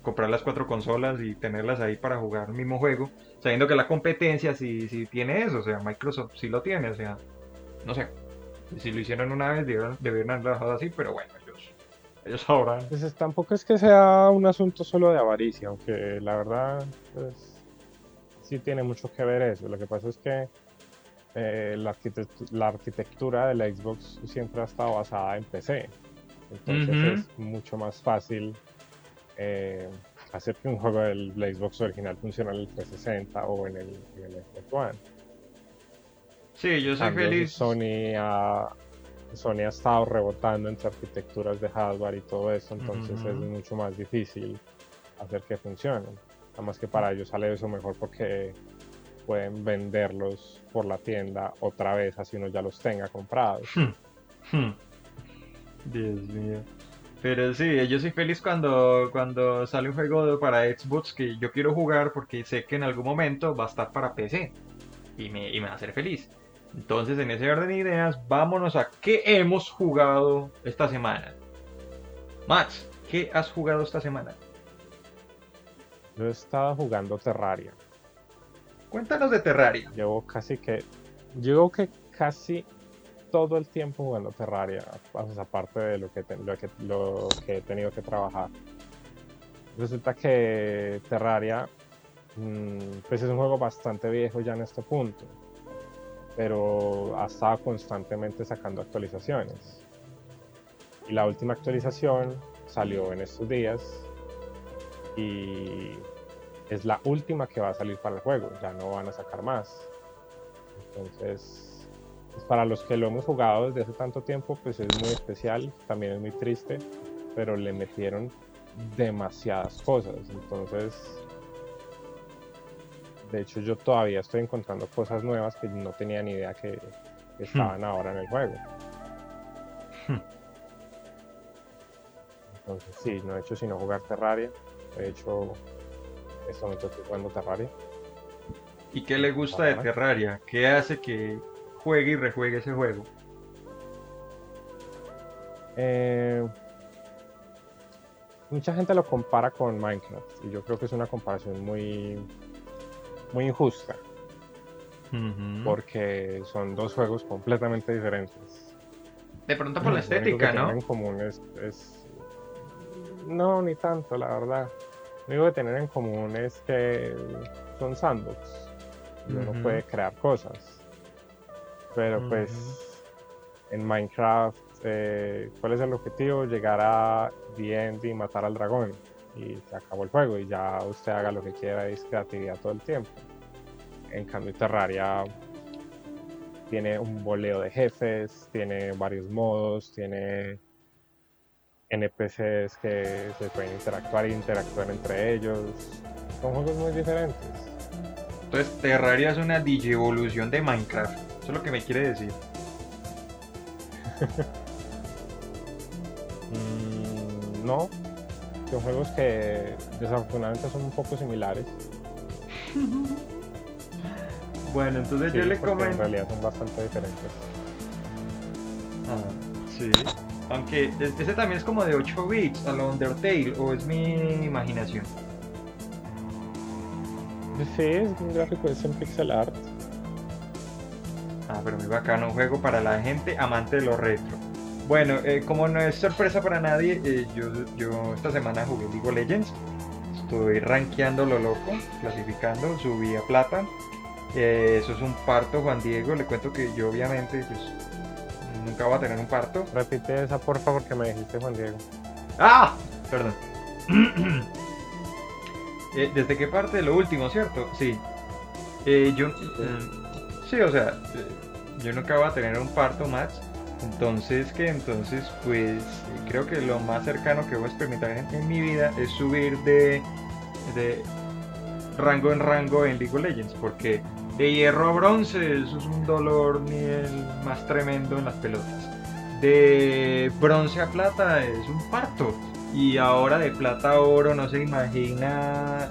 comprar las cuatro consolas y tenerlas ahí para jugar el mismo juego, sabiendo que la competencia sí, sí tiene eso, o sea, Microsoft sí lo tiene, o sea, no sé, si lo hicieron una vez debieron, debieron haberlo dejado así, pero bueno, ellos, sabrán. Pues es- tampoco es que sea un asunto solo de avaricia, aunque la verdad, pues, sí tiene mucho que ver eso. Lo que pasa es que eh, la, arquitectu- la arquitectura de la Xbox siempre ha estado basada en PC. Entonces es mucho más fácil eh, hacer que un juego del la Xbox original funcione en el 360 o en el, en el Xbox One. Sí, yo soy cambio, feliz. Sony ha, Sony ha estado rebotando entre arquitecturas de hardware y todo eso, entonces es mucho más difícil hacer que funcionen. Además que para ellos sale eso mejor porque pueden venderlos por la tienda otra vez, así uno ya los tenga comprados. Hmm. Dios mío. Pero sí, yo soy feliz cuando, cuando sale un juego para Xbox que yo quiero jugar porque sé que en algún momento va a estar para PC y me, y me va a hacer feliz. Entonces, en ese orden de ideas, vámonos a qué hemos jugado esta semana. Max, ¿qué has jugado esta semana? Yo he estado jugando Terraria. Cuéntanos de Terraria. Llevo casi que, llevo que casi todo el tiempo jugando Terraria, pues, aparte de lo que, te- lo que, lo que he tenido que trabajar. Resulta que Terraria, mm, pues es un juego bastante viejo ya en este punto, pero ha estado constantemente sacando actualizaciones. Y la última actualización salió en estos días y es la última que va a salir para el juego, ya no van a sacar más. Entonces, pues para los que lo hemos jugado desde hace tanto tiempo, pues es muy especial, también es muy triste, pero le metieron demasiadas cosas. Entonces, de hecho yo todavía estoy encontrando cosas nuevas que no tenía ni idea que, estaban ahora en el juego. Hmm. Entonces sí, no he hecho sino jugar Terraria. De hecho, en este momento estoy jugando Terraria. ¿Y qué le gusta de. Terraria? ¿Qué hace que juegue y rejuegue ese juego? Eh, mucha gente lo compara con Minecraft y yo creo que es una comparación muy, muy injusta porque son dos juegos completamente diferentes. De pronto por la Lo único que estética, tienen ¿no? en común es, es- No, ni tanto, la verdad. Lo único que tienen en común es que son sandbox y uno puede crear cosas. Pero pues en Minecraft, eh, ¿cuál es el objetivo? Llegar a The End y matar al dragón. Y se acabó el juego y ya usted haga lo que quiera y es creatividad todo el tiempo. En cambio, Terraria tiene un boleo de jefes, tiene varios modos, tiene NPCs que se pueden interactuar e interactúan entre ellos. Son juegos muy diferentes. Entonces, Terraria es una digievolución de Minecraft. Eso es lo que me quiere decir. Mm, no, son juegos que desafortunadamente son un poco similares. bueno, entonces yo le comento. En realidad son bastante diferentes. Ah, sí. Aunque ese también es como de 8 bits, a lo Undertale, o es mi imaginación. Sí, es un gráfico, es en pixel art. Ah, pero muy bacano, un juego para la gente amante de lo retro. Bueno, eh, como no es sorpresa para nadie, eh, yo, yo esta semana jugué League of Legends. Estoy rankeando lo loco, clasificando, subí a plata. Eh, eso es un parto, Juan Diego. Le cuento que yo obviamente pues, nunca voy a tener un parto. Repite esa por favor que me dijiste, Juan Diego. ¡Ah! Perdón. ¿Desde qué parte? Lo último, ¿cierto? Sí. yo... sí, o sea, yo nunca voy a tener un parto, Max entonces, que entonces, pues creo que lo más cercano que voy a experimentar en, mi vida es subir de, de, rango en rango en League of Legends, porque de hierro a bronce eso es un dolor nivel más tremendo en las pelotas. De bronce a plata es un parto. Y ahora de plata a oro no se imagina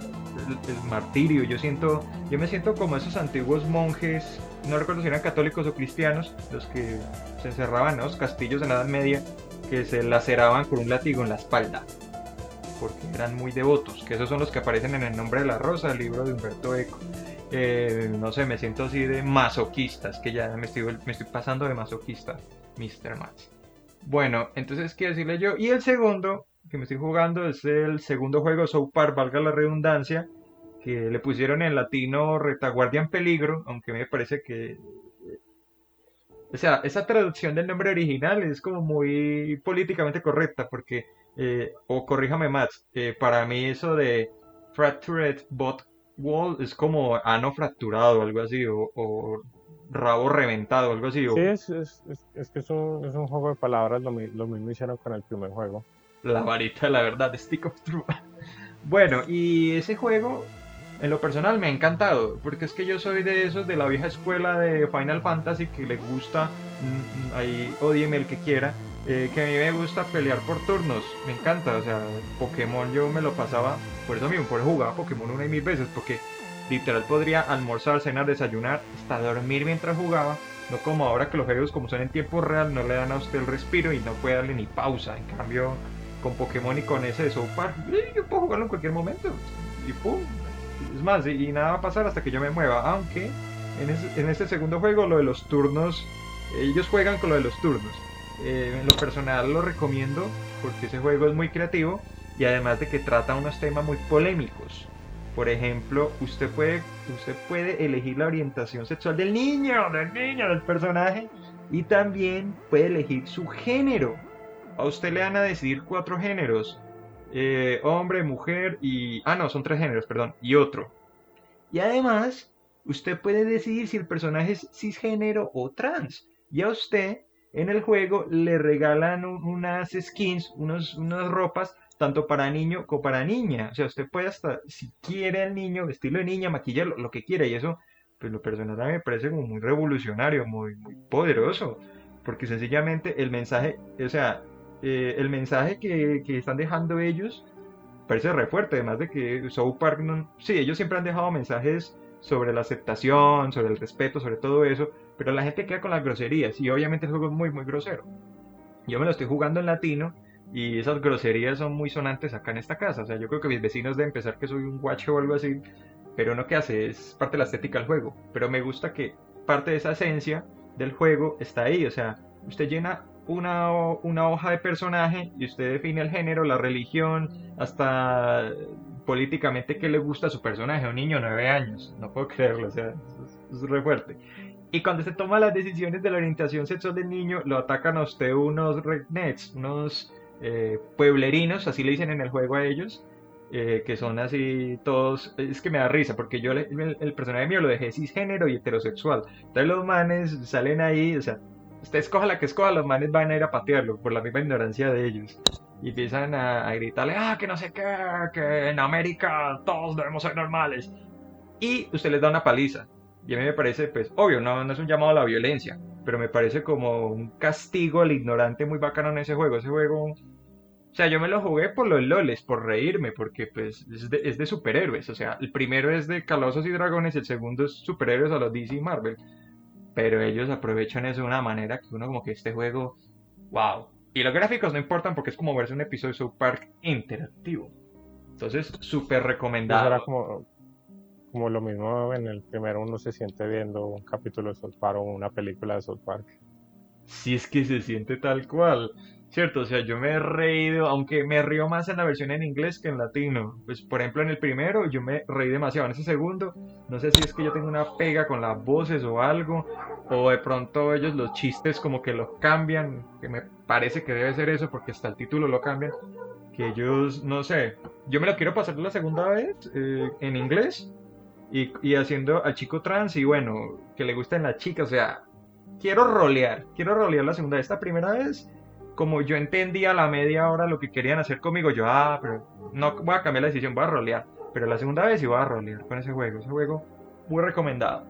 el martirio. Yo siento, yo me siento como esos antiguos monjes no recuerdo si eran católicos o cristianos, los que se encerraban en los castillos en la Edad Media, que se laceraban con un látigo en la espalda, porque eran muy devotos, que esos son los que aparecen en El nombre de la rosa, el libro de Humberto Eco. Eh, no sé, me siento así de masoquista, es que ya me estoy, me estoy pasando de masoquista, Mr. Max. Bueno, entonces, ¿qué decirle yo? Y el segundo que me estoy jugando es el segundo juego, South Park, valga la redundancia, que le pusieron en latino retaguardia en peligro, aunque me parece que... O sea, esa traducción del nombre original es como muy políticamente correcta, porque, eh, o corríjame más, eh, para mí eso de fractured bot wall es como ano fracturado, algo así, o, rabo reventado, algo así. Sí, es, es, es, que es un, es un, juego de palabras, lo, lo, mismo hicieron con el primer juego. La varita, la verdad, Stick of Truth. Bueno, y ese juego en lo personal me ha encantado, porque es que yo soy de esos de la vieja escuela de Final Fantasy que le gusta, mm, mm, ahí odieme el que quiera, eh, que a mí me gusta pelear por turnos, me encanta, o sea, Pokémon yo me lo pasaba, por eso mismo, por jugar Pokémon una y mil veces, porque literal podría almorzar, cenar, desayunar, hasta dormir mientras jugaba, no como ahora que los juegos como son en tiempo real no le dan a usted el respiro y no puede darle ni pausa, en cambio con Pokémon y con ese de yo puedo jugarlo en cualquier momento y pum, es más, y, nada va a pasar hasta que yo me mueva. Aunque en, en este segundo juego lo de los turnos, ellos juegan con lo de los turnos. Eh, en lo personal lo recomiendo porque ese juego es muy creativo y además de que trata unos temas muy polémicos. Por ejemplo, usted puede, usted puede elegir la orientación sexual del niño, del niño, del personaje, y también puede elegir su género. A usted le van a decidir cuatro géneros. Eh, hombre, mujer y... Ah, no, son tres géneros, perdón, y otro. Y además, usted puede decidir si el personaje es cisgénero o trans. Y a usted en el juego le regalan unas skins, unos, unas ropas, tanto para niño como para niña. O sea, usted puede hasta, si quiere al niño, vestirlo de niña, maquillarlo, lo que quiera. Y eso, pues lo personal a mí me parece como muy revolucionario, muy, muy poderoso. Porque sencillamente el mensaje, o sea, eh, el mensaje que, están dejando ellos parece re fuerte, además de que South Park, no, sí, ellos siempre han dejado mensajes sobre la aceptación, sobre el respeto, sobre todo eso, pero la gente queda con las groserías y obviamente el juego es muy, muy grosero. Yo me lo estoy jugando en latino y esas groserías son muy sonantes acá en esta casa, o sea, yo creo que mis vecinos deben pensar que soy un guacho o algo así, pero no que hace, es parte de la estética del juego, pero me gusta que parte de esa esencia del juego está ahí, o sea, usted llena una, una hoja de personaje y usted define el género, la religión, hasta políticamente qué le gusta a su personaje, un niño de 9 años, no puedo creerlo, o sea, es, re fuerte. Y cuando se toma las decisiones de la orientación sexual del niño, lo atacan a usted unos rednecks, unos eh, pueblerinos, así le dicen en el juego a ellos, eh, que son así todos, es que me da risa, porque yo el, el, personaje mío lo dejé cisgénero y heterosexual. Entonces los manes salen ahí, o sea, usted escoja la que escoja, los manes van a ir a patearlo por la misma ignorancia de ellos. Y empiezan a, gritarle, ah, que no sé qué, que en América todos debemos ser normales. Y usted les da una paliza. Y a mí me parece, pues, obvio, no, no es un llamado a la violencia, pero me parece como un castigo al ignorante muy bacano en ese juego. Ese juego O sea, yo me lo jugué por los loles, por reírme, porque pues es de, es de superhéroes. O sea, el primero es de Calabozos y Dragones, el segundo es superhéroes a los DC y Marvel. Pero ellos aprovechan eso de una manera que uno como que este juego, wow. Y los gráficos no importan porque es como verse un episodio de South Park interactivo. Entonces, súper recomendado. Eso era como, como lo mismo en el primero uno se siente viendo un capítulo de South Park o una película de South Park. Si es que se siente tal cual. Cierto, o sea, yo me he reído, aunque me río más en la versión en inglés que en latino. Pues, por ejemplo, en el primero yo me reí demasiado. En ese segundo, no sé si es que yo tengo una pega con las voces o algo, o de pronto ellos los chistes como que los cambian, que me parece que debe ser eso, porque hasta el título lo cambian. Que ellos, no sé, yo me lo quiero pasar la segunda vez eh, en inglés y, y haciendo al chico trans y bueno, que le gusten las chicas, o sea, quiero rolear, quiero rolear la segunda. Esta primera vez como yo entendía a la media hora lo que querían hacer conmigo, yo, ah, pero no voy a cambiar la decisión, voy a rolear. Pero la segunda vez sí voy a rolear con ese juego. Ese juego muy recomendado.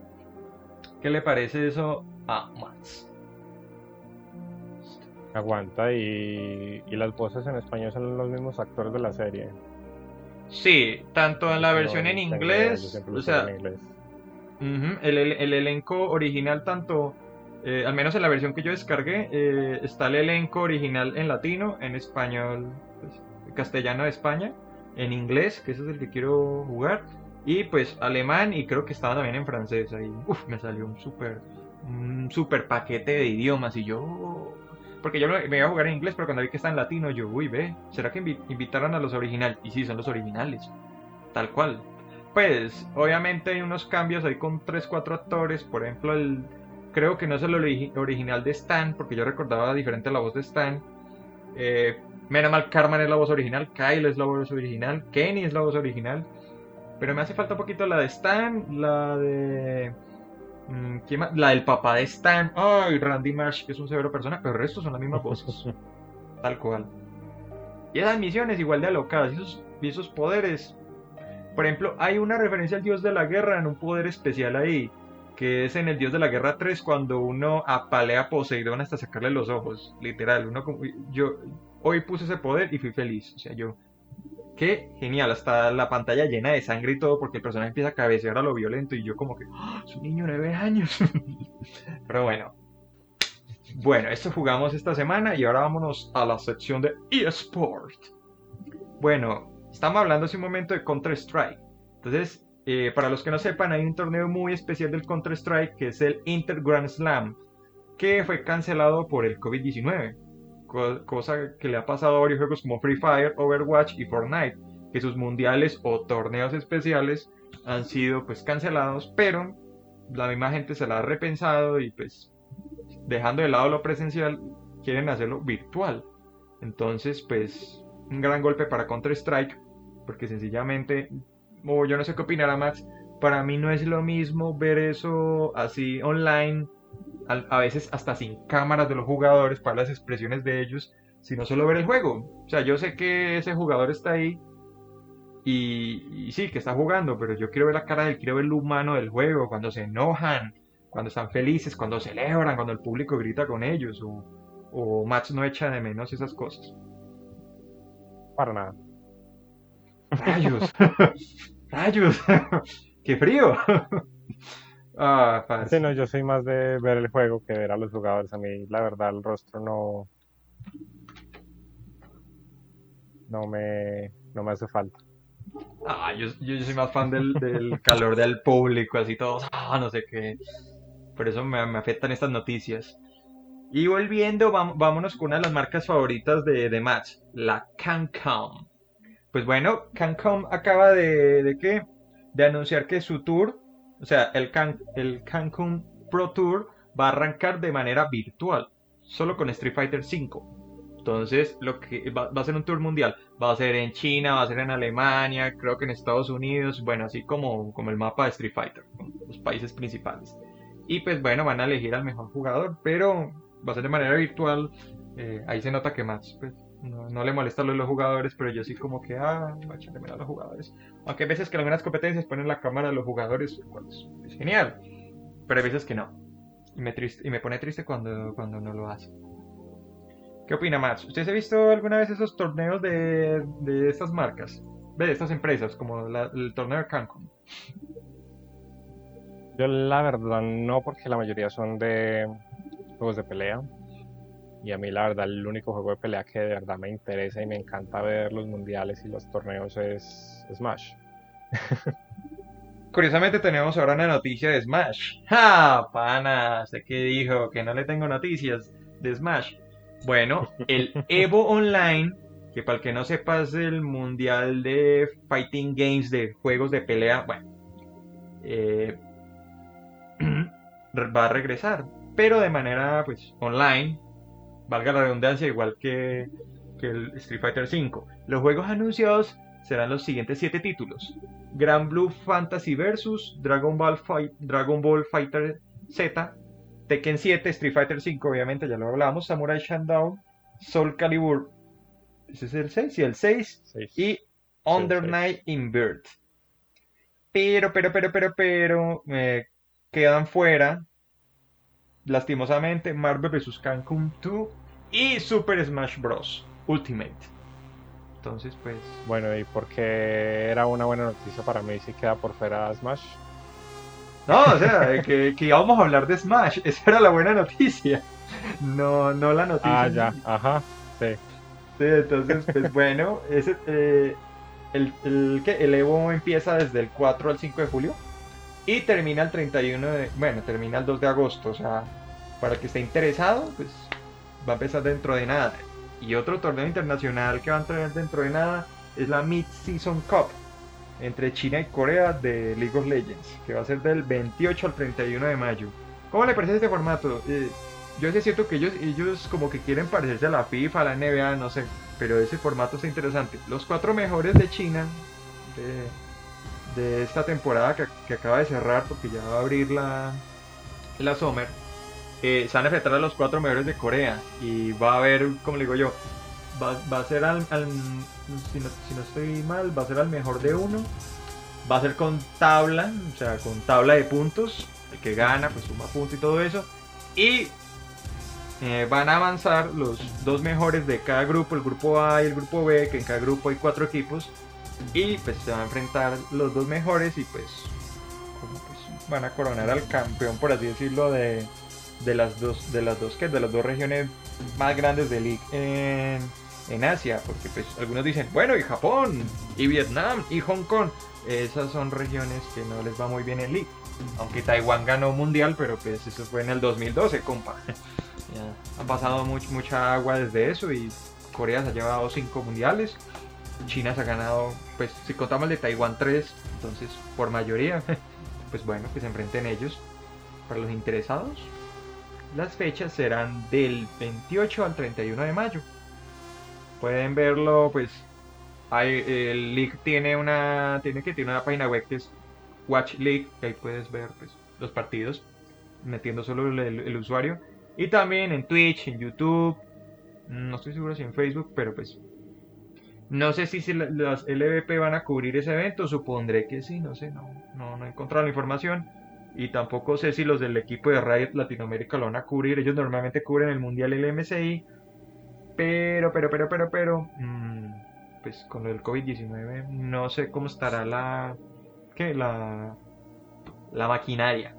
¿Qué le parece eso a Max? Aguanta y, y las voces en español son los mismos actores de la serie. Sí, tanto en la versión en inglés, o sea, en inglés. el, el- el elenco original tanto, eh, al menos en la versión que yo descargué, eh, está el elenco original en latino, en español, pues, castellano de España, en inglés, que ese es el que quiero jugar, y pues alemán y creo que estaba también en francés. Ahí, me salió un super, un super paquete de idiomas y yo, porque yo me iba a jugar en inglés, pero cuando vi que está en latino, yo, uy, ve, ¿será que invi- invitaron a los originales? Y sí, son los originales, tal cual. Pues, obviamente hay unos cambios ahí con 3, 4 actores, por ejemplo, el, creo que no es el origi- original de Stan, porque yo recordaba diferente la voz de Stan. Eh, menos mal Carmen es la voz original, Kyle es la voz original, Kenny es la voz original. Pero me hace falta un poquito la de Stan, la de... mm, ¿quién más? La del papá de Stan. Ay, Randy Marsh, que es un severo persona, pero el resto son las mismas voces. Tal cual. Y esas misiones igual de alocadas, y esos, y esos poderes. Por ejemplo, hay una referencia al dios de la guerra en un poder especial ahí, que es en el dios de la guerra 3 cuando uno apalea a Poseidón hasta sacarle los ojos, literal. Uno como- yo hoy puse ese poder y fui feliz. O sea, yo qué genial, hasta la pantalla llena de sangre y todo porque el personaje empieza a cabecear a lo violento y yo como que ¡Ah! es un niño de 9 años. Pero bueno. Bueno, esto jugamos esta semana y ahora vámonos a la sección de eSport. Bueno, estamos hablando hace un momento de Counter-Strike. Entonces, eh, para los que no sepan, hay un torneo muy especial del Counter-Strike que es el Inter Grand Slam, que fue cancelado por el COVID-19. Co- cosa que le ha pasado a varios juegos como Free Fire, Overwatch y Fortnite, que sus mundiales o torneos especiales han sido pues cancelados, pero la misma gente se la ha repensado y pues dejando de lado lo presencial, quieren hacerlo virtual. Entonces, pues, un gran golpe para Counter-Strike, porque sencillamente, o yo no sé qué opinará Max, para mí no es lo mismo ver eso así online, a veces hasta sin cámaras de los jugadores para las expresiones de ellos, sino solo ver el juego. O sea, yo sé que ese jugador está ahí y, sí, que está jugando, pero yo quiero ver la cara del, quiero ver lo humano del juego, cuando se enojan, cuando están felices, cuando celebran, cuando el público grita con ellos, o Max no echa de menos esas cosas. Para nada. Rayos, rayos, qué frío. ah. Sí, no, yo soy más de ver el juego que ver a los jugadores. A mí, la verdad, el rostro no. No me, no me hace falta. Ah, yo, yo soy más fan del, del calor del público, así todos, ah, no sé qué. Por eso me, me afectan estas noticias. Y volviendo, vam- vámonos con una de las marcas favoritas de, de Max, la Cancom. Pues bueno, Cancom acaba de, de qué? De anunciar que su tour, o sea, el, Can, el Cancun Pro Tour va a arrancar de manera virtual, solo con Street Fighter V. Entonces, lo que va, va a ser un tour mundial. Va a ser en China, va a ser en Alemania, creo que en Estados Unidos, bueno, así como, como el mapa de Street Fighter, los países principales. Y pues bueno, van a elegir al mejor jugador, pero va a ser de manera virtual. eh, ahí se nota que más, pues no, no le molesta de los jugadores, pero yo sí como que, ah, va a a los jugadores. Aunque hay veces que en algunas competencias ponen la cámara de los jugadores, es genial, pero hay veces que no. Y me, triste, y me pone triste cuando, cuando no lo hace. ¿Qué opina Max? ¿Usted se ha visto alguna vez esos torneos de, de estas marcas? De estas empresas, como el torneo de Cancún. Yo la verdad no, porque la mayoría son de juegos de pelea. Y a mí la verdad el único juego de pelea que de verdad me interesa y me encanta ver los mundiales y los torneos es Smash. Curiosamente tenemos ahora una noticia de Smash. ¡Ja! Pana, sé que dijo que no le tengo noticias de Smash. Bueno, el Evo Online, que para el que no sepa es el mundial de fighting games, de juegos de pelea, bueno, eh, va a regresar, pero de manera pues online, valga la redundancia, igual que, que el Street Fighter V. Los juegos anunciados serán los siguientes siete títulos. Grand Blue Fantasy Versus, Dragon Ball, Fight, Dragon Ball Fighter Z, Tekken 7, Street Fighter 5, obviamente ya lo hablamos, Samurai Shodown, Soul Calibur, ese es el 6, y el 6, y Under Night Invert. Pero, pero, pero, pero, pero, eh, quedan fuera, lastimosamente, Marvel vs. Cancun 2 y Super Smash Bros. Ultimate. Entonces, pues. Bueno, ¿y por qué era una buena noticia para mí si queda por fuera Smash? No, o sea, que, que, íbamos a hablar de Smash. Esa era la buena noticia. No, no la noticia. Ah, ya, ajá, sí. Sí, entonces, pues bueno, ese, eh, el, el, el Evo empieza desde el 4 al 5 de julio y termina el 31 de. Bueno, termina el 2 de agosto. O sea, para el que esté interesado, pues va a empezar dentro de nada. Y otro torneo internacional que va a entrar dentro de nada es la Mid-Season Cup entre China y Corea de League of Legends, que va a ser del 28 al 31 de mayo. ¿Cómo le parece este formato? Eh, yo sé cierto que ellos, ellos como que quieren parecerse a la FIFA, a la NBA, no sé, pero ese formato está interesante. Los cuatro mejores de China de, esta temporada que, que, acaba de cerrar, porque ya va a abrir la, la Summer, se van a enfrentar a los cuatro mejores de Corea y va a haber, como le digo yo, va, a ser al, si, no, estoy mal, va a ser al mejor de uno, va a ser con tabla, o sea, con tabla de puntos, el que gana pues suma puntos y todo eso, y eh, van a avanzar los dos mejores de cada grupo, el grupo A y el grupo B, que en cada grupo hay cuatro equipos, y pues se van a enfrentar los dos mejores y pues, pues van a coronar al campeón, por así decirlo, de de las dos, de las dos, que de las dos regiones más grandes de League en, en Asia, porque pues algunos dicen, bueno, y Japón, y Vietnam, y Hong Kong, esas son regiones que no les va muy bien en League. Aunque Taiwán ganó mundial, pero pues eso fue en el 2012, compa. ya, ha pasado mucha agua desde eso y Corea se ha llevado cinco mundiales. China se ha ganado, pues si contamos el de Taiwán 3, entonces por mayoría, pues bueno, que se enfrenten ellos. Para los interesados, las fechas serán del 28 al 31 de mayo. Pueden verlo, pues, hay, el League tiene una, tiene que tiene una página web que es Watch League, que ahí puedes ver pues, los partidos metiendo solo el, usuario. Y también en Twitch, en YouTube, no estoy seguro si en Facebook, pero pues no sé si, las LVP van a cubrir ese evento, supondré que sí, no sé, no, no, no he encontrado la información y tampoco sé si los del equipo de Riot Latinoamérica lo van a cubrir. Ellos normalmente cubren el Mundial y el. Pero, pero, pero, pero, pero, mm, pues con el COVID-19 no sé cómo estará la, ¿qué? La, la maquinaria.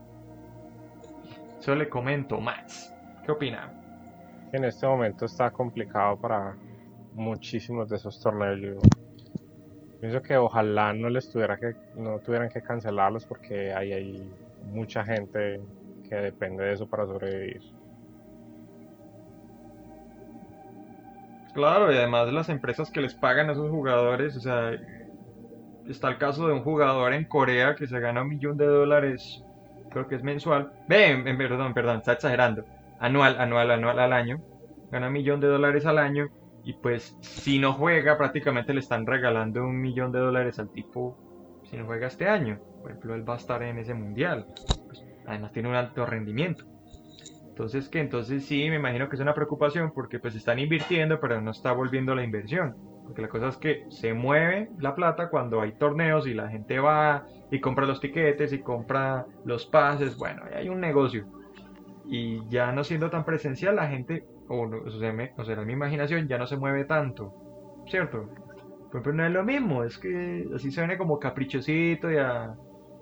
Eso le comento, Max. ¿Qué opina? En este momento está complicado para muchísimos de esos torneos. pienso que ojalá no les tuviera que, no tuvieran que cancelarlos porque hay ahí mucha gente que depende de eso para sobrevivir. Claro, y además de las empresas que les pagan a esos jugadores, o sea, está el caso de un jugador en Corea que se gana un millón de dólares, creo que es mensual. Ven, perdón, perdón, está exagerando. Anual, anual, anual al año. Gana un millón de dólares al año y pues si no juega prácticamente le están regalando un millón de dólares al tipo si no juega este año. Por ejemplo, él va a estar en ese mundial. Pues, además tiene un alto rendimiento. Entonces, ¿qué? Entonces sí, me imagino que es una preocupación porque pues están invirtiendo, pero no está volviendo la inversión. Porque la cosa es que se mueve la plata cuando hay torneos y la gente va y compra los tiquetes y compra los pases. Bueno, hay un negocio. y ya no siendo tan presencial, la gente, o, no, o, sea, me, o mi imaginación ya no se mueve tanto, ¿cierto? Pero no es lo mismo, es que así se viene como caprichosito, ya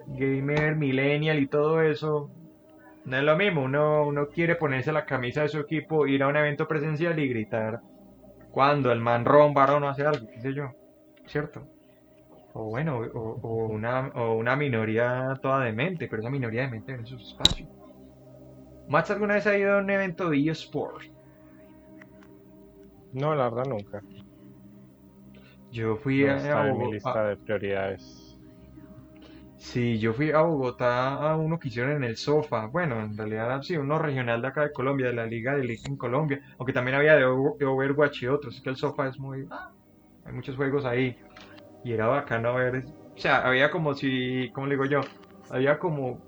gamer, millennial y todo eso. No es lo mismo, uno, uno quiere ponerse la camisa de su equipo, ir a un evento presencial y gritar cuando el man romba o no hace algo, qué sé yo, ¿cierto? O bueno, o, una, o una minoría toda demente, pero esa minoría demente en esos espacios. ¿Max alguna vez ha ido a un evento de eSport? No, la verdad nunca. Yo fui a, mi lista de prioridades. Sí, yo fui a Bogotá a uno que hicieron en el Sofa. Bueno, en realidad sí, uno regional de acá de Colombia, de la Liga de Liga en Colombia. Aunque también había de, Overwatch y otros. Es que el Sofa es muy. Ah, hay muchos juegos ahí. Y era bacano ver. O sea, había como si. ¿Cómo le digo yo? Había como.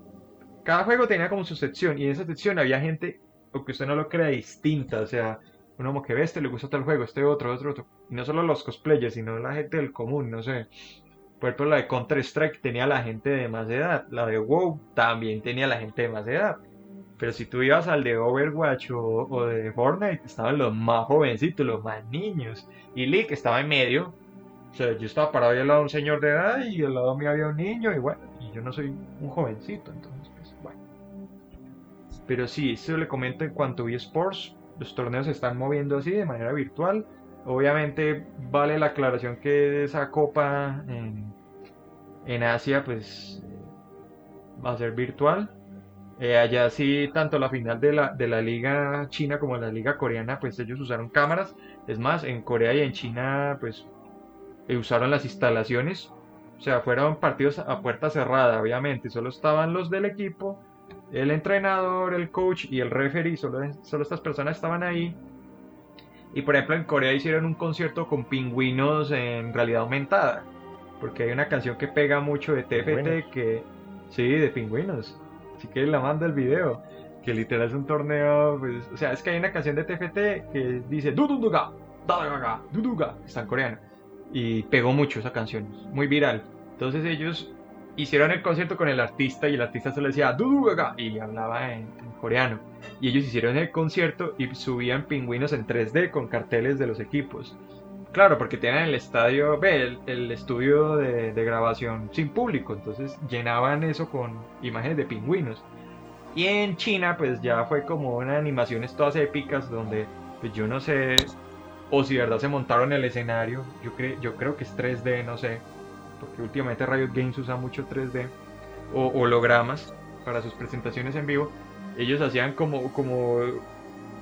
Cada juego tenía como su sección. Y en esa sección había gente, aunque usted no lo crea, distinta. O sea, uno que ve este, le gusta tal juego, este otro, otro, otro. Y no solo los cosplayers, sino la gente del común, no sé. Por ejemplo, la de Counter-Strike tenía la gente de más edad. La de WoW también tenía la gente de más edad. Pero si tú ibas al de Overwatch o, de Fortnite, estaban los más jovencitos, los más niños. Y League estaba en medio. O sea, yo estaba parado ahí al lado un señor de edad y al lado mío había un niño. Y bueno, y yo no soy un jovencito, entonces, pues, bueno. Pero sí, eso le comento en cuanto a eSports. Los torneos se están moviendo así de manera virtual. Obviamente vale la aclaración que esa copa en, Asia pues va a ser virtual. Eh, allá sí, tanto la final de la, de la liga china como la liga coreana, pues ellos usaron cámaras. Es más, en Corea y en China pues eh, usaron las instalaciones. O sea, fueron partidos a puerta cerrada, obviamente. Solo estaban los del equipo, el entrenador, el coach y el referee. Solo, solo estas personas estaban ahí y por ejemplo en Corea hicieron un concierto con pingüinos en realidad aumentada. Porque hay una canción que pega mucho de TFT que... Sí, de pingüinos. Así que la manda el video. Que literal es un torneo... Pues, o sea, es que hay una canción de TFT que dice... Dududuga, Duduga. Está en coreano. Y pegó mucho esa canción. Muy viral. Entonces ellos hicieron el concierto con el artista y el artista se le decía y hablaba en coreano. Y ellos hicieron el concierto y subían pingüinos en 3D con carteles de los equipos. Claro, porque tienen el estadio, ve, el, estudio de, grabación sin público, entonces llenaban eso con imágenes de pingüinos. Y en China, pues ya fue como una animaciones todas épicas donde, pues yo no sé, o si verdad se montaron el escenario, yo, yo creo que es 3D, no sé, porque últimamente Riot Games usa mucho 3D, o hologramas para sus presentaciones en vivo, ellos hacían como, como,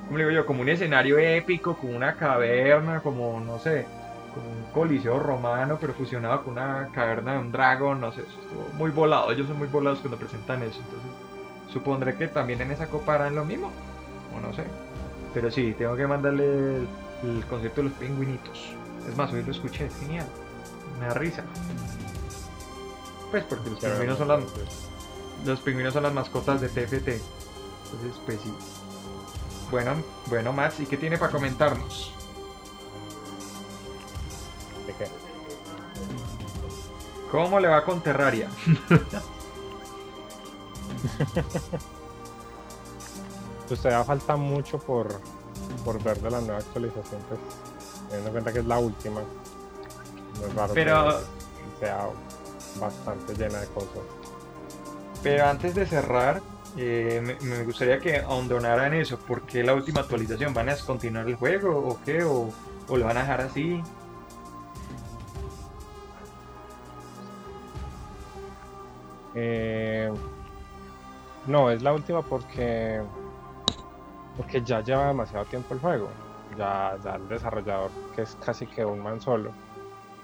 ¿cómo digo yo? Como un escenario épico, como una caverna, como, no sé, como un coliseo romano, pero fusionado con una caverna de un dragón, no sé, estuvo muy volado, ellos son muy volados cuando presentan eso, entonces supondré que también en esa copa harán lo mismo, o no sé, pero sí, tengo que mandarle el, concepto de los pingüinitos, es más, hoy lo escuché, es genial, me da risa. Pues porque los pingüinos son las, los pingüinos son las mascotas de TFT. Entonces, pues sí. Bueno, bueno, Max, ¿y qué tiene para comentarnos? ¿De qué? ¿Cómo le va con Terraria? pues todavía falta mucho por, por ver de la nueva actualización, pues teniendo en cuenta que es la última. No es raro Pero... que sea bastante llena de cosas. Pero antes de cerrar, eh, me, gustaría que ahondonaran eso. ¿Por qué la última actualización? ¿Van a continuar el juego o qué? ¿O, lo van a dejar así? Eh, no, es la última porque porque ya lleva demasiado tiempo el juego. Ya, ya el desarrollador, que es casi que un man solo,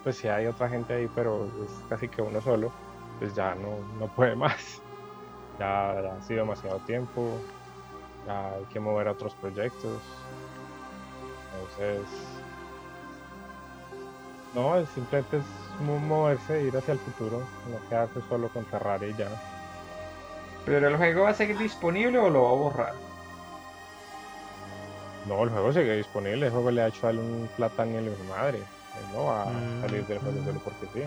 pues si hay otra gente ahí, pero es casi que uno solo, pues ya no, no puede más ya, ha sido demasiado tiempo, ya hay que mover a otros proyectos. Entonces, no, es simplemente es moverse, ir hacia el futuro, no quedarse solo con Terraria y ya. ¿Pero el juego va a seguir disponible o lo va a borrar? No, el juego sigue disponible, el juego le ha hecho a un plata en el madre. No va a mm. salir del juego solo porque sí.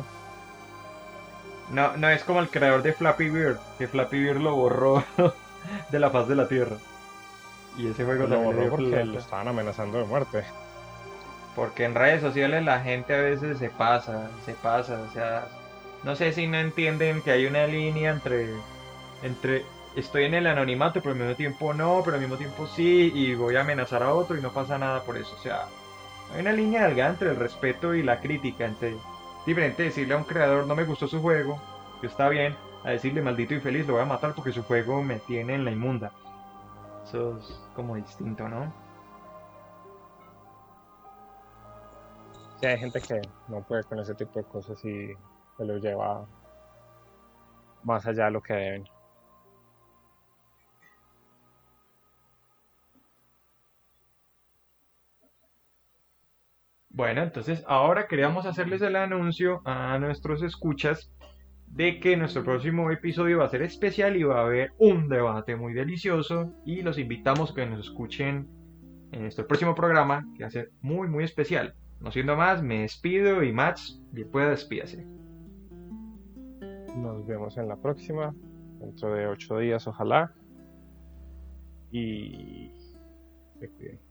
No, no es como el creador de Flappy Bird, que Flappy Bird lo borró de la faz de la Tierra. Y ese juego Lo borró dio porque plata. lo estaban amenazando de muerte. Porque en redes sociales la gente a veces se pasa, se pasa, o sea, no sé si no entienden que hay una línea entre, entre estoy en el anonimato, pero al mismo tiempo no, pero al mismo tiempo sí, y voy a amenazar a otro y no pasa nada por eso. O sea, hay una línea delgada entre el respeto y la crítica, entre diferente decirle a un creador no me gustó su juego, que está bien, a decirle maldito infeliz, lo voy a matar porque su juego me tiene en la inmunda. Eso es como distinto, ¿no? Sí, hay gente que no puede con ese tipo de cosas y se lo lleva más allá de lo que deben. Bueno, entonces ahora queríamos hacerles el anuncio a nuestros escuchas de que nuestro próximo episodio va a ser especial y va a haber un debate muy delicioso y los invitamos a que nos escuchen en nuestro próximo programa que va a ser muy muy especial. No siendo más, me despido y Max, bien pueda despídase. Nos vemos en la próxima, dentro de ocho días, ojalá. Y se cuiden.